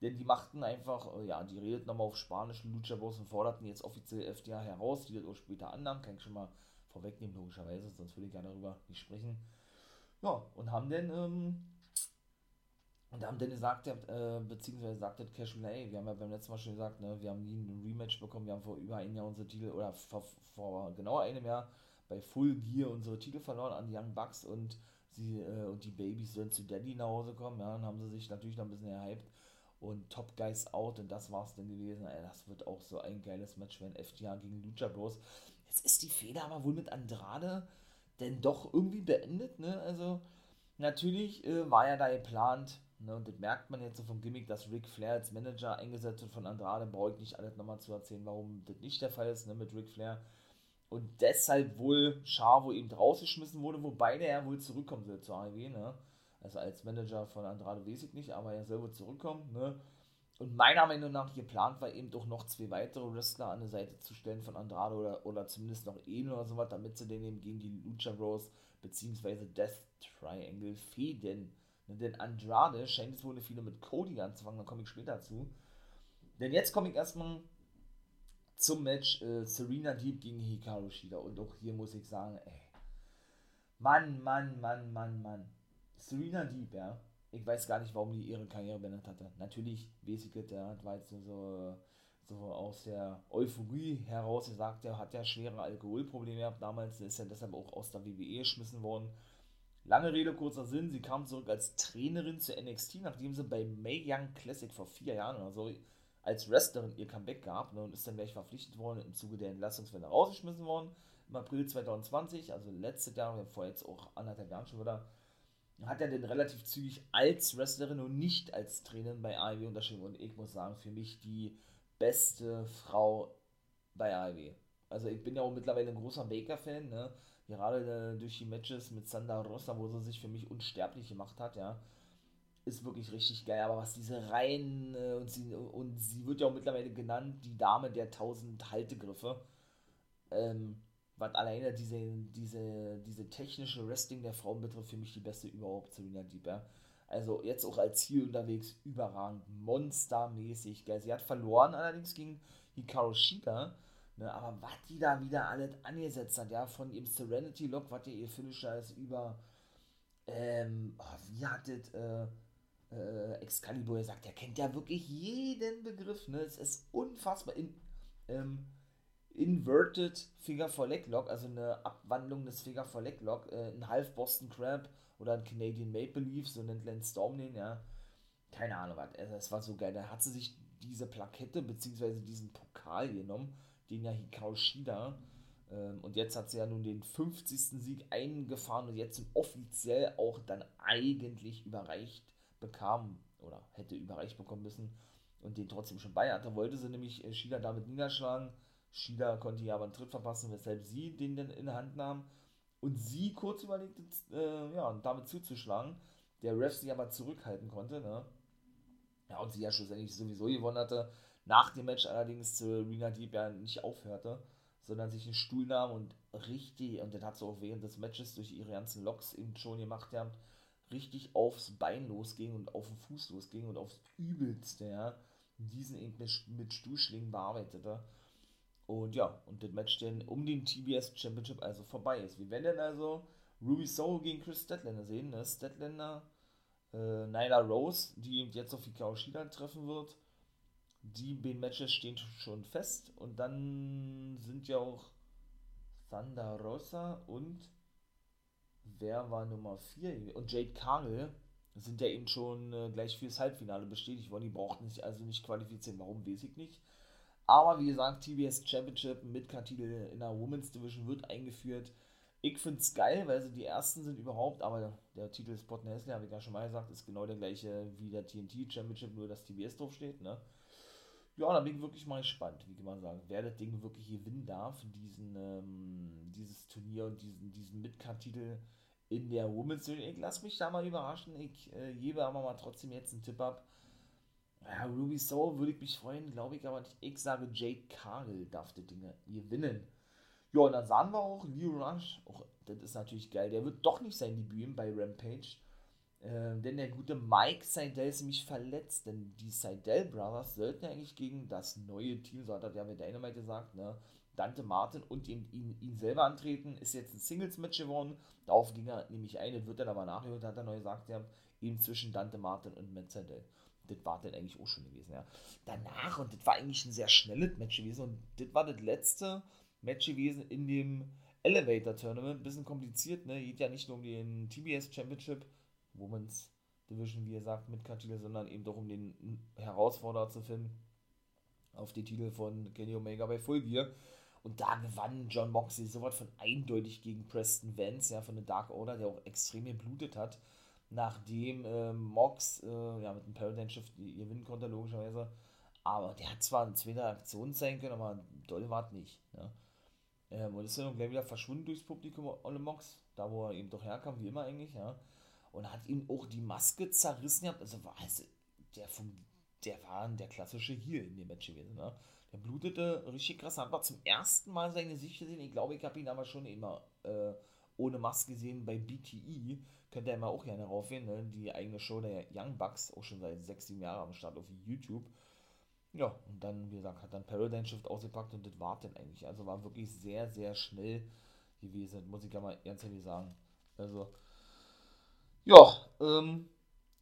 Denn die machten einfach, äh, ja, die redeten nochmal auf Spanisch, Lucha Bros und forderten jetzt offiziell FDA heraus, die das auch später annahmen, kann ich schon mal vorwegnehmen, logischerweise, sonst würde ich gerne darüber nicht sprechen. Ja, und haben dann, ähm, und da haben dann gesagt, äh, beziehungsweise sagte Cash ey, wir haben ja beim letzten Mal schon gesagt, ne, wir haben nie ein Rematch bekommen, wir haben vor über einem Jahr unsere Titel, oder vor, vor genau einem Jahr bei Full Gear unsere Titel verloren an die Young Bucks und sie äh, und die Babys sollen zu Daddy nach Hause kommen, ja, dann haben sie sich natürlich noch ein bisschen erhypt und Top Guys out und das war's dann gewesen. Ey, das wird auch so ein geiles Match wenn FTA gegen Lucha Bros. Jetzt ist die Feder aber wohl mit Andrade denn doch irgendwie beendet, ne? Also natürlich äh, war ja da geplant, Ne, und das merkt man jetzt so vom Gimmick, dass Ric Flair als Manager eingesetzt wird von Andrade. Brauche ich nicht alles nochmal zu erzählen, warum das nicht der Fall ist ne, mit Ric Flair. Und deshalb wohl Chavo eben rausgeschmissen wurde, wobei der ja wohl zurückkommen soll zur AEW. Ne? Also als Manager von Andrade weiß ich nicht, aber er soll wohl zurückkommen. Ne? Und meiner Meinung nach geplant war eben doch noch zwei weitere Wrestler an der Seite zu stellen von Andrade oder, oder zumindest noch einen oder sowas, damit sie den eben gegen die Lucha Bros bzw. Death Triangle fäden denn Andrade scheint es wohl viele mit Cody anzufangen, da komme ich später zu. Denn jetzt komme ich erstmal zum Match äh, Serena Deep gegen Hikaru Shida. Und auch hier muss ich sagen, ey. Mann, Mann, Mann, Mann, Mann. Serena Deep, ja. Ich weiß gar nicht, warum die ihre Karriere beendet hatte. Natürlich, Basic ja, war jetzt so, so aus der Euphorie heraus gesagt, er hat ja schwere Alkoholprobleme gehabt damals, ist ja deshalb auch aus der WWE geschmissen worden. Lange Rede, kurzer Sinn, sie kam zurück als Trainerin zu NXT, nachdem sie bei May Young Classic vor vier Jahren oder so als Wrestlerin ihr Comeback gab ne, und ist dann gleich verpflichtet worden, im Zuge der Entlassungswelle rausgeschmissen worden, im April 2020, also letztes Jahr, vor jetzt auch anderthalb Jahren schon wieder, hat er denn relativ zügig als Wrestlerin und nicht als Trainerin bei AEW unterschrieben. Und ich muss sagen, für mich die beste Frau bei AEW. Also ich bin ja auch mittlerweile ein großer Baker-Fan, ne? gerade äh, durch die Matches mit Sandra Rosa, wo sie sich für mich unsterblich gemacht hat, ja, ist wirklich richtig geil. Aber was diese Reihen äh, und, sie, und sie wird ja auch mittlerweile genannt, die Dame der tausend Haltegriffe, ähm, was alleine diese, diese, diese technische Wrestling der Frauen betrifft, für mich die beste überhaupt, Serena Deep, ja. Also jetzt auch als Ziel unterwegs, überragend, monstermäßig, geil. Sie hat verloren allerdings gegen Hikaru Shida, ne, aber was die da wieder alles angesetzt hat, ja, von ihrem Serenity Lock, was ja ihr Finisher ist, über, ähm, oh, wie hat das, äh, äh, Excalibur gesagt, er kennt ja wirklich jeden Begriff, ne, es ist unfassbar, in, ähm, Inverted Finger for Leg Lock, also eine Abwandlung des Finger for Leg Lock, äh, ein Half Boston Crab oder ein Canadian Maple Leaf, so nennt Lance Storm den, ja. Keine Ahnung, was. Also, das war so geil. Da hat sie sich diese Plakette bzw. diesen Pokal genommen, den ja Hikaru Shida. Ähm, und jetzt hat sie ja nun den 50. Sieg eingefahren und jetzt offiziell auch dann eigentlich überreicht bekam oder hätte überreicht bekommen müssen und den trotzdem schon bei hatte. Wollte sie nämlich äh, Shida damit niederschlagen Shida konnte hier aber einen Tritt verpassen, weshalb sie den dann in Hand nahm und sie kurz überlegte, äh, ja, damit zuzuschlagen. Der Ref sie aber zurückhalten konnte, ne? Ja, und sie ja schlussendlich sowieso gewonnen hatte. Nach dem Match allerdings zu Rina Deep ja nicht aufhörte, sondern sich einen Stuhl nahm und richtig, und das hat sie auch während des Matches durch ihre ganzen Loks eben schon gemacht, ja, richtig aufs Bein losging und auf den Fuß losging und aufs Übelste, ja, diesen eben mit, Stuhlschlingen bearbeitete. Und ja, und das Match dann um den TBS Championship also vorbei ist. Wir werden dann also Ruby Soho gegen Chris Statlander sehen. Ne? Statlander, äh, Nyla Rose, die jetzt auf Hikaru Shida treffen wird. Die beiden Matches stehen schon fest. Und dann sind ja auch Thunder Rosa und wer war Nummer 4? Und Jade Cargill sind ja eben schon äh, gleich fürs Halbfinale bestätigt worden. Die brauchten sich also nicht qualifizieren. Warum, weiß ich nicht. Aber wie gesagt, TBS Championship mit Titel in der Women's Division wird eingeführt. Ich finde es geil, weil sie die ersten sind überhaupt, aber der Titel Spot Nestle, habe ich ja schon mal gesagt, ist genau der gleiche wie der TNT Championship, nur dass TBS draufsteht. Ne? Ja, da bin ich wirklich mal gespannt, wie kann man sagen, wer das Ding wirklich gewinnen darf, diesen, ähm, dieses Turnier und diesen, diesen Midcard-Titel in der Women's Division. Ich lasse mich da mal überraschen. Ich äh, gebe aber mal trotzdem jetzt einen Tipp ab ja, Ruby Soul würde ich mich freuen, glaube ich aber nicht. Ich sage, Jade Cargill darf die Dinge gewinnen. Ja, und dann sahen wir auch Leo Rush. Auch, das ist natürlich geil. Der wird doch nicht sein Debüt bei Rampage. Äh, denn der gute Mike Seidel ist nämlich verletzt. Denn die Seidel Brothers sollten eigentlich gegen das neue Team, so hat er ja mit Dynamite gesagt, ne? Dante Martin und ihn, ihn, ihn selber antreten. Ist jetzt ein Singles-Match geworden. Darauf ging er nämlich ein. Das wird dann aber nachgehört, hat er neu gesagt, ja, eben zwischen Dante Martin und Matt Seidel das war dann eigentlich auch schon gewesen, ja. Danach, und das war eigentlich ein sehr schnelles Match gewesen, und das war das letzte Match gewesen in dem Elevator Tournament. Bisschen kompliziert, ne? Geht ja nicht nur um den TBS Championship, Women's Division, wie ihr sagt, mit Kantile, sondern eben doch um den Herausforderer zu finden auf die Titel von Kenny Omega bei Full Gear. Und da gewann John Moxley sowas von eindeutig gegen Preston Vance, ja, von der Dark Order, der auch extrem geblutet hat nachdem äh, Mox äh, ja, mit dem Paradigm Shift gewinnen konnte, logischerweise. Aber der hat zwar eine zweite Aktion sein können, aber doll war nicht. Ja. Ähm, und ist dann gleich wieder verschwunden durchs Publikum, Olle Mox, da wo er eben doch herkam, wie immer eigentlich, ja. Und hat ihm auch die Maske zerrissen. Also war also, der vom, der war der klassische Heal in dem Match gewesen, ne? Der blutete richtig krass, hat man zum ersten Mal sein Gesicht gesehen. Ich glaube, ich habe ihn aber schon immer äh, ohne Maske gesehen bei BTE. Könnt ihr immer auch gerne raufgehen, ne? die eigene Show der Young Bucks, auch schon seit 6, 7 Jahren am Start auf YouTube. Ja, und dann, wie gesagt, hat dann Paradigm Shift ausgepackt und das war dann eigentlich. Also war wirklich sehr, sehr schnell gewesen, muss ich ja mal ernsthaft sagen. Also, ja, ähm,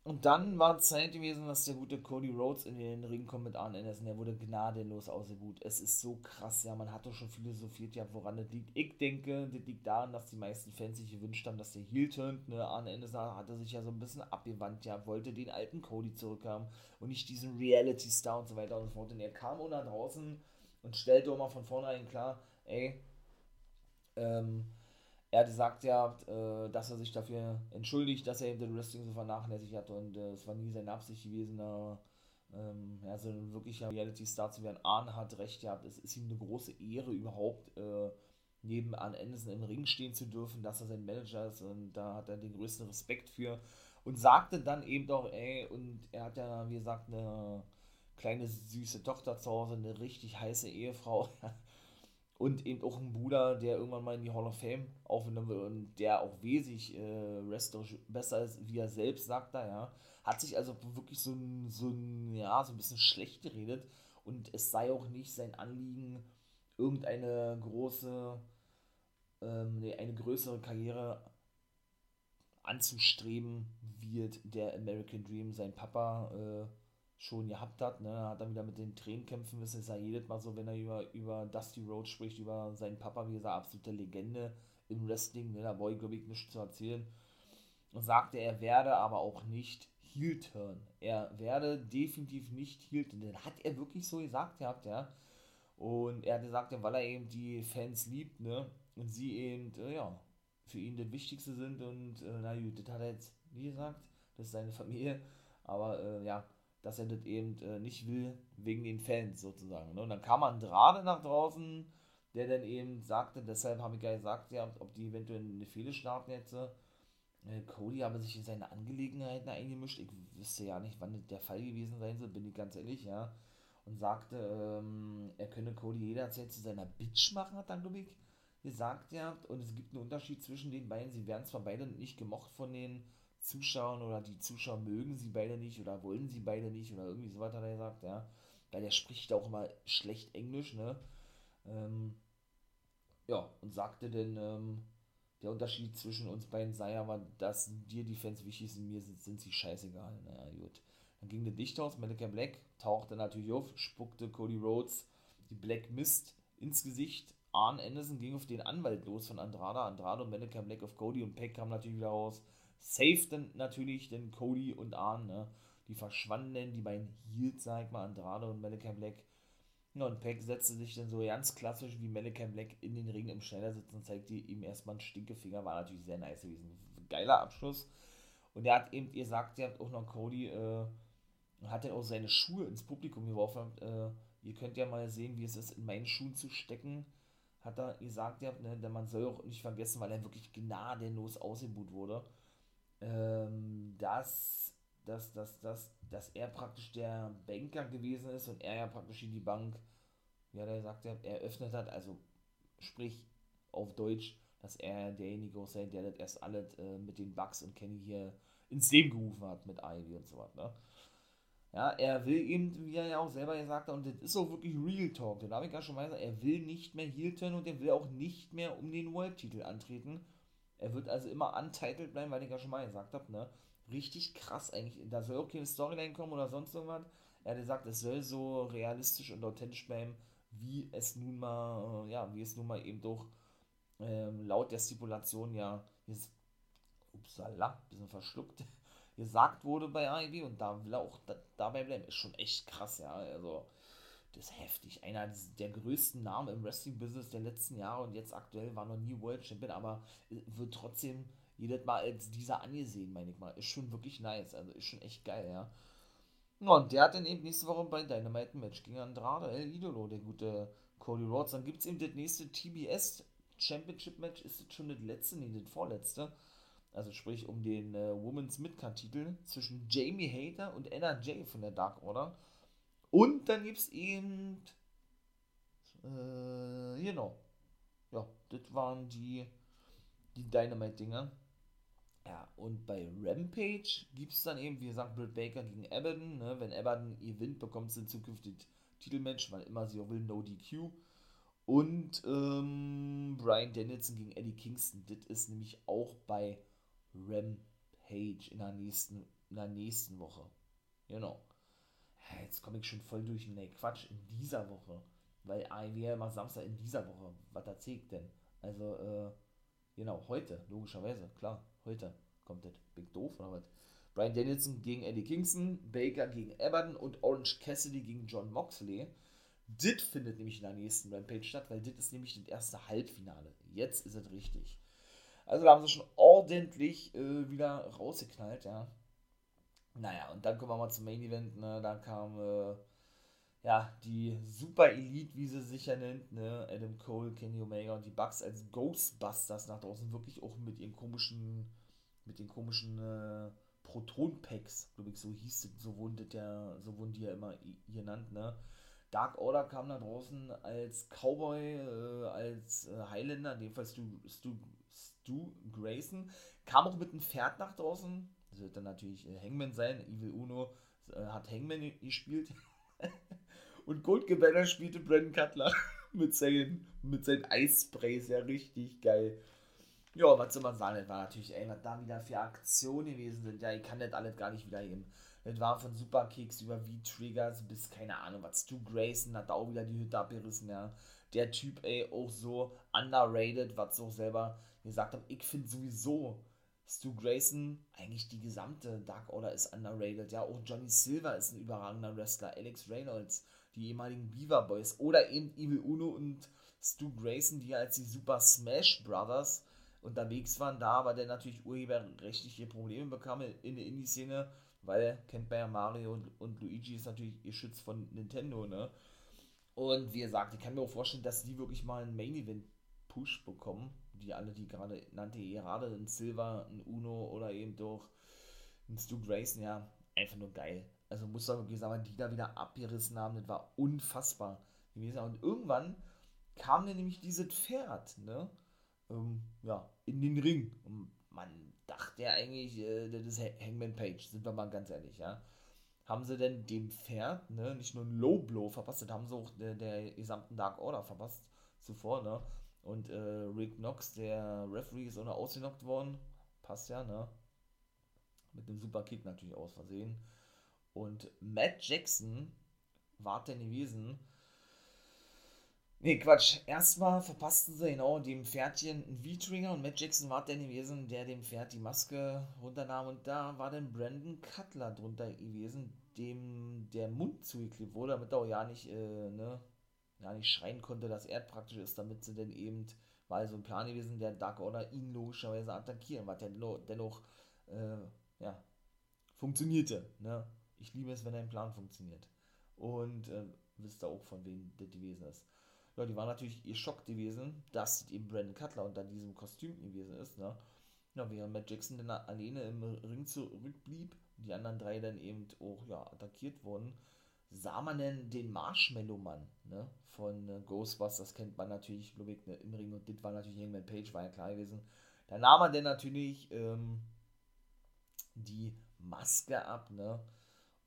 und dann war Zeit gewesen, dass der gute Cody Rhodes in den Ring kommt mit Arn Anderson. Der wurde gnadenlos ausgebucht. Es ist so krass, ja. Man hat doch schon philosophiert, ja, woran das liegt. Ich denke, das liegt daran, dass die meisten Fans sich gewünscht haben, dass der Heel turnt. Ne? Arn Anderson hatte sich ja so ein bisschen abgewandt, ja. Wollte den alten Cody zurückhaben und nicht diesen Reality-Star und so weiter und so fort. Und er kam nach draußen und stellte auch mal von vornherein klar, ey, ähm, er sagt ja, äh, dass er sich dafür entschuldigt, dass er eben das Wrestling so vernachlässigt hat und äh, es war nie seine Absicht gewesen, äh, ähm, ja, so ein wirklicher Reality-Star zu werden. Arne hat recht gehabt, es ist ihm eine große Ehre überhaupt, äh, neben Arne Anderson im Ring stehen zu dürfen, dass er sein Manager ist und da hat er den größten Respekt für und sagte dann eben doch, ey, und er hat ja, wie gesagt, eine kleine süße Tochter zu Hause, eine richtig heiße Ehefrau. und eben auch ein Bruder, der irgendwann mal in die Hall of Fame aufgenommen wird und der auch wesentlich äh, besser ist, wie er selbst sagt da, ja. Hat sich also wirklich so ein, so ein, ja, so ein bisschen schlecht geredet und es sei auch nicht sein Anliegen, irgendeine große, ähm, nee, eine größere Karriere anzustreben, wird der American Dream sein Papa äh, schon gehabt hat. Ne? Hat dann wieder mit den Tränen kämpfen müssen. Ist ja jedes Mal so, wenn er über, über Dusty Road spricht, über seinen Papa, wie gesagt, absolute Legende im Wrestling. Ne? Da wollte ich, ich, nichts zu erzählen. Und sagte, er werde aber auch nicht Heel turn. Er werde definitiv nicht Heel turn. Den hat er wirklich so gesagt gehabt, ja. Und er hat gesagt, weil er eben die Fans liebt, ne? Und sie eben, äh, ja, für ihn das Wichtigste sind. Und äh, na gut, das hat er jetzt nie gesagt. Das ist seine Familie. Aber äh, ja, dass er das eben äh, nicht will, wegen den Fans sozusagen. Ne? Und dann kam Andrade nach draußen, der dann eben sagte, deshalb habe ich ja gesagt, ja, ob die eventuell eine Fehde starten jetzt. Äh, Cody habe sich in seine Angelegenheiten eingemischt. Ich wüsste ja nicht, wann der Fall gewesen sein soll, bin ich ganz ehrlich, ja. Und sagte, ähm, er könne Cody jederzeit zu seiner Bitch machen, hat dann, glaube ich, gesagt, ja. Und es gibt einen Unterschied zwischen den beiden. Sie werden zwar beide nicht gemocht von den Zuschauern oder die Zuschauer mögen sie beide nicht oder wollen sie beide nicht oder irgendwie so weiter hat er gesagt, ja. Weil der spricht auch immer schlecht Englisch, ne? Ähm, ja, und sagte denn, ähm, der Unterschied zwischen uns beiden sei aber, dass dir die Fans wichtig sind, mir sind, sind sie scheißegal. Naja, gut. Dann ging der Dicht aus, Malachi Black tauchte natürlich auf, spuckte Cody Rhodes die Black Mist ins Gesicht. Arn Anderson ging auf den Anwalt los von Andrade. Andrade und Malachi Black auf Cody und Peck kam natürlich wieder raus. Safe dann natürlich, denn Cody und Arn, ne, die verschwanden, die beiden Heels, sag ich mal, Andrade und Malachi Black. Ja, und Peck setzte sich dann so ganz klassisch wie Malachi Black in den Ring im Schneidersitz und zeigte ihm erstmal einen Stinkefinger, war natürlich sehr nice gewesen. Geiler Abschluss. Und er hat eben, ihr sagt ja auch noch Cody, äh, hat dann auch seine Schuhe ins Publikum geworfen. Äh, ihr könnt ja mal sehen, wie es ist, in meinen Schuhen zu stecken. Hat er gesagt, ja, ne, denn man soll auch nicht vergessen, weil er wirklich gnadenlos ausgebuht wurde ähm, dass, dass, dass, dass, dass er praktisch der Banker gewesen ist und er ja praktisch die Bank, ja, der sagt, er eröffnet hat, also sprich auf Deutsch, dass er derjenige sei, der das erst alles äh, mit den Bugs und Kenny hier ins Leben gerufen hat mit Ivy und so was, ne? Ja, er will eben, wie er ja auch selber gesagt hat, und das ist auch wirklich Real Talk, den habe ich ja schon mal gesagt, er will nicht mehr Heel turn und er will auch nicht mehr um den World-Titel antreten, er wird also immer untitled bleiben, weil ich ja schon mal gesagt habe, ne? Richtig krass eigentlich. Da soll auch keine Storyline kommen oder sonst irgendwas. Er hat gesagt, es soll so realistisch und authentisch bleiben, wie es nun mal, äh, ja, wie es nun mal eben doch ähm, laut der Stipulation ja, jetzt, upsala, bisschen verschluckt, gesagt wurde bei AEW und da will er auch da, dabei bleiben. Ist schon echt krass, ja. Also, das ist heftig. Einer der größten Namen im Wrestling-Business der letzten Jahre und jetzt aktuell war noch nie World Champion, aber wird trotzdem jedes Mal als dieser angesehen, meine ich mal. Ist schon wirklich nice. Also ist schon echt geil, ja. und der hat dann eben nächste Woche bei Dynamite ein Match gegen Andrade, El Idolo, der gute Cody Rhodes. Dann gibt es eben das nächste TBS Championship Match. Ist das schon das letzte? Nee, das vorletzte. Also sprich um den äh, Women's Midcard-Titel zwischen Jamie Hater und Anna Jay von der Dark Order. Und dann gibt es eben, äh, genau, ja, das waren die, die Dynamite-Dinger. Ja, und bei Rampage gibt es dann eben, wie gesagt, Britt Baker gegen Abaddon. Ne? Wenn Abaddon gewinnt, bekommt sie zukünftig Titelmatch, weil immer sie auch will, no DQ. Und ähm, Brian Danielson gegen Eddie Kingston. Das ist nämlich auch bei Rampage in der nächsten, in der nächsten Woche. Genau jetzt komme ich schon voll durch. Nee, Quatsch, in dieser Woche. Weil wir immer Samstag in dieser Woche. Was erzählt denn? Also, äh, genau, heute, logischerweise, klar, heute kommt das. Big Doof oder was? Brian Danielson gegen Eddie Kingston, Baker gegen Everton und Orange Cassidy gegen John Moxley. Das findet nämlich in der nächsten Rampage statt, weil das ist nämlich das erste Halbfinale. Jetzt ist es richtig. Also da haben sie schon ordentlich äh, wieder rausgeknallt, ja. Naja, und dann kommen wir mal zum Main Event, ne? Da kam äh, ja die Super Elite, wie sie sich ja nennt, ne? Adam Cole, Kenny Omega und die Bucks als Ghostbusters nach draußen, wirklich auch mit ihren komischen, mit den komischen äh, Proton-Packs, glaube ich, so hieß es, so wurden, der, so wurden die ja immer genannt, ne? Dark Order kam da draußen als Cowboy, äh, als äh, Highlander, in dem Fall Stu, Stu, Stu Grayson. Kam auch mit einem Pferd nach draußen. Das wird dann natürlich äh, Hangman sein. Evil Uno äh, hat Hangman gespielt. Und Gold Cabana spielte Brandon Cutler mit seinen, mit seinen Eissprays. Ja, richtig geil. Ja, was soll man sagen? Das war natürlich, ey, was da wieder für Aktionen gewesen sind. Ja, ich kann das alles gar nicht wieder eben. Das war von Superkicks über V-Triggers bis keine Ahnung was. Stu Grayson hat da auch wieder die Hütte abgerissen, ja. Der Typ, ey, auch so underrated, was so selber gesagt hat. Ich finde sowieso Stu Grayson, eigentlich die gesamte Dark Order ist underrated. Ja, auch Johnny Silver ist ein überragender Wrestler. Alex Reynolds, die ehemaligen Beaver Boys. Oder eben Evil Uno und Stu Grayson, die als die Super Smash Brothers unterwegs waren. Da aber der natürlich urheberrechtliche Probleme bekam in der Indie-Szene weil kennt man ja Mario und, und Luigi ist natürlich geschützt von Nintendo, ne? Und wie gesagt, ich kann mir auch vorstellen, dass die wirklich mal einen Main Event Push bekommen, die alle, die gerade nannte, gerade ein Silver, ein Uno oder eben doch ein Stu Grayson, ja, einfach nur geil. Also muss man wirklich sagen, die da wieder abgerissen haben, das war unfassbar. Und irgendwann kam dann nämlich dieses Pferd, ne? Ähm, ja, in den Ring. Und man dachte er eigentlich, äh, das ist Hangman Page, sind wir mal ganz ehrlich, ja. Haben sie denn dem Pferd, ne, nicht nur ein Low Blow verpasst, das haben sie auch der, der gesamten Dark Order verpasst zuvor, ne. Und äh, Rick Knox, der Referee, ist auch noch ausgenockt worden. Passt ja, ne? Mit dem Super Kick natürlich aus Versehen. Und Matt Jackson war denn gewesen, Nee, Quatsch. Erstmal verpassten sie genau dem Pferdchen einen V-Trigger und Matt Jackson war der gewesen, der dem Pferd die Maske runternahm und da war dann Brandon Cutler drunter gewesen, dem der Mund zugeklebt wurde, damit er auch ja nicht, äh, ne, ja nicht schreien konnte, dass er praktisch ist, damit sie dann eben, war also ein Plan gewesen, der Dark Order ihn logischerweise attackieren, was dennoch, dennoch äh, ja, funktionierte, ne. Ich liebe es, wenn ein Plan funktioniert. Und äh, wisst ihr auch, von wem das gewesen ist ja, die waren natürlich geschockt gewesen, dass eben Brandon Cutler unter diesem Kostüm gewesen ist, ne? Ja, während Matt Jackson dann alleine im Ring zurückblieb, die anderen drei dann eben auch, ja, attackiert wurden, sah man denn den Marshmallow-Mann, ne? Von äh, Ghostbusters kennt man natürlich, glaube ich, ne, im Ring und das war natürlich Hangman Page, war ja klar gewesen. Da nahm man dann natürlich ähm, die Maske ab, ne?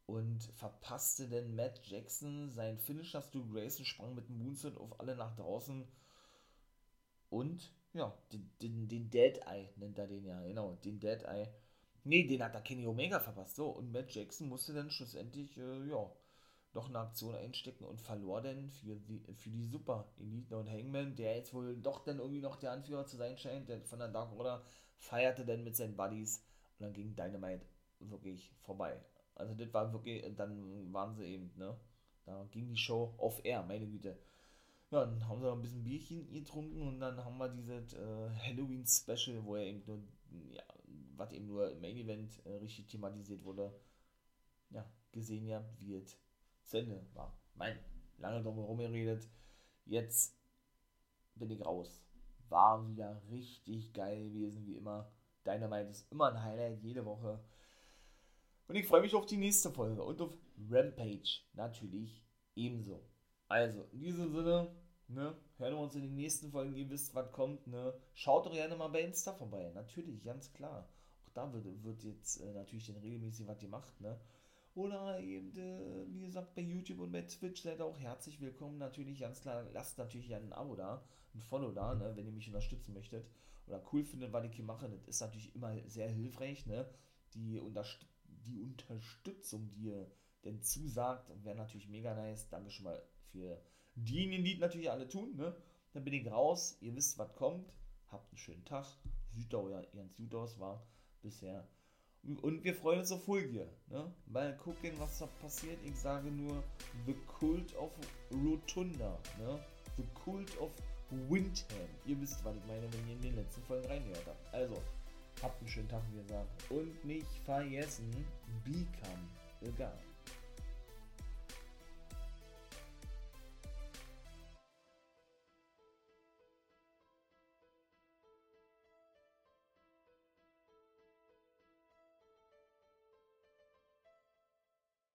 und verpasste denn Matt Jackson sein Finisher. Stu Grayson sprang mit dem Moonsault auf alle nach draußen und ja, den, den, den Dead Eye nennt er den ja, genau, den Dead Eye. Nee, den hat der Kenny Omega verpasst. So, und Matt Jackson musste dann schlussendlich, äh, ja, noch eine Aktion einstecken und verlor dann für die, für die Super Elite und Hangman, der jetzt wohl doch dann irgendwie noch der Anführer zu sein scheint, der von der Dark Order feierte dann mit seinen Buddies und dann ging Dynamite wirklich vorbei. Also das war wirklich, dann waren sie eben, ne? Da ging die Show off air, meine Güte. Ja, dann haben sie noch ein bisschen Bierchen getrunken und dann haben wir dieses äh, Halloween-Special, wo er eben nur, ja, was eben nur im Main Event äh, richtig thematisiert wurde, ja, gesehen ja, es zu war. Mein, lange drum herum geredet. Jetzt bin ich raus. War wieder richtig geil gewesen, wie immer. Dynamite ist immer ein Highlight, jede Woche. Und ich freue mich auf die nächste Folge und auf Rampage natürlich ebenso. Also, in diesem Sinne, ne, hören wir uns in den nächsten Folgen. Ihr wisst, was kommt. Ne? Schaut doch gerne mal bei Insta vorbei. Natürlich, ganz klar. Auch da wird, wird jetzt äh, natürlich dann regelmäßig was gemacht. Ne? Oder eben, äh, wie gesagt, bei YouTube und bei Twitch seid ihr auch herzlich willkommen. Natürlich, ganz klar, lasst natürlich ein Abo da, ein Follow da, ne, wenn ihr mich unterstützen möchtet. Oder cool findet, was ich hier mache. Das ist natürlich immer sehr hilfreich. Ne? Die unterstützen die Unterstützung, die ihr denn zusagt, wäre natürlich mega nice. Danke schon mal für diejenigen, die natürlich alle tun. Ne? Dann bin ich raus. Ihr wisst, was kommt. Habt einen schönen Tag. Südau ja ganz gut aus war bisher. Und wir freuen uns auf Folge. Ne? Mal gucken, was da passiert. Ich sage nur The Cult of Rotunda. Ne? The Cult of Windham. Ihr wisst, was ich meine, wenn ihr in den letzten Folgen reingehört habt. Also, Habt einen schönen Tag, wie gesagt. Und nicht vergessen, become guy.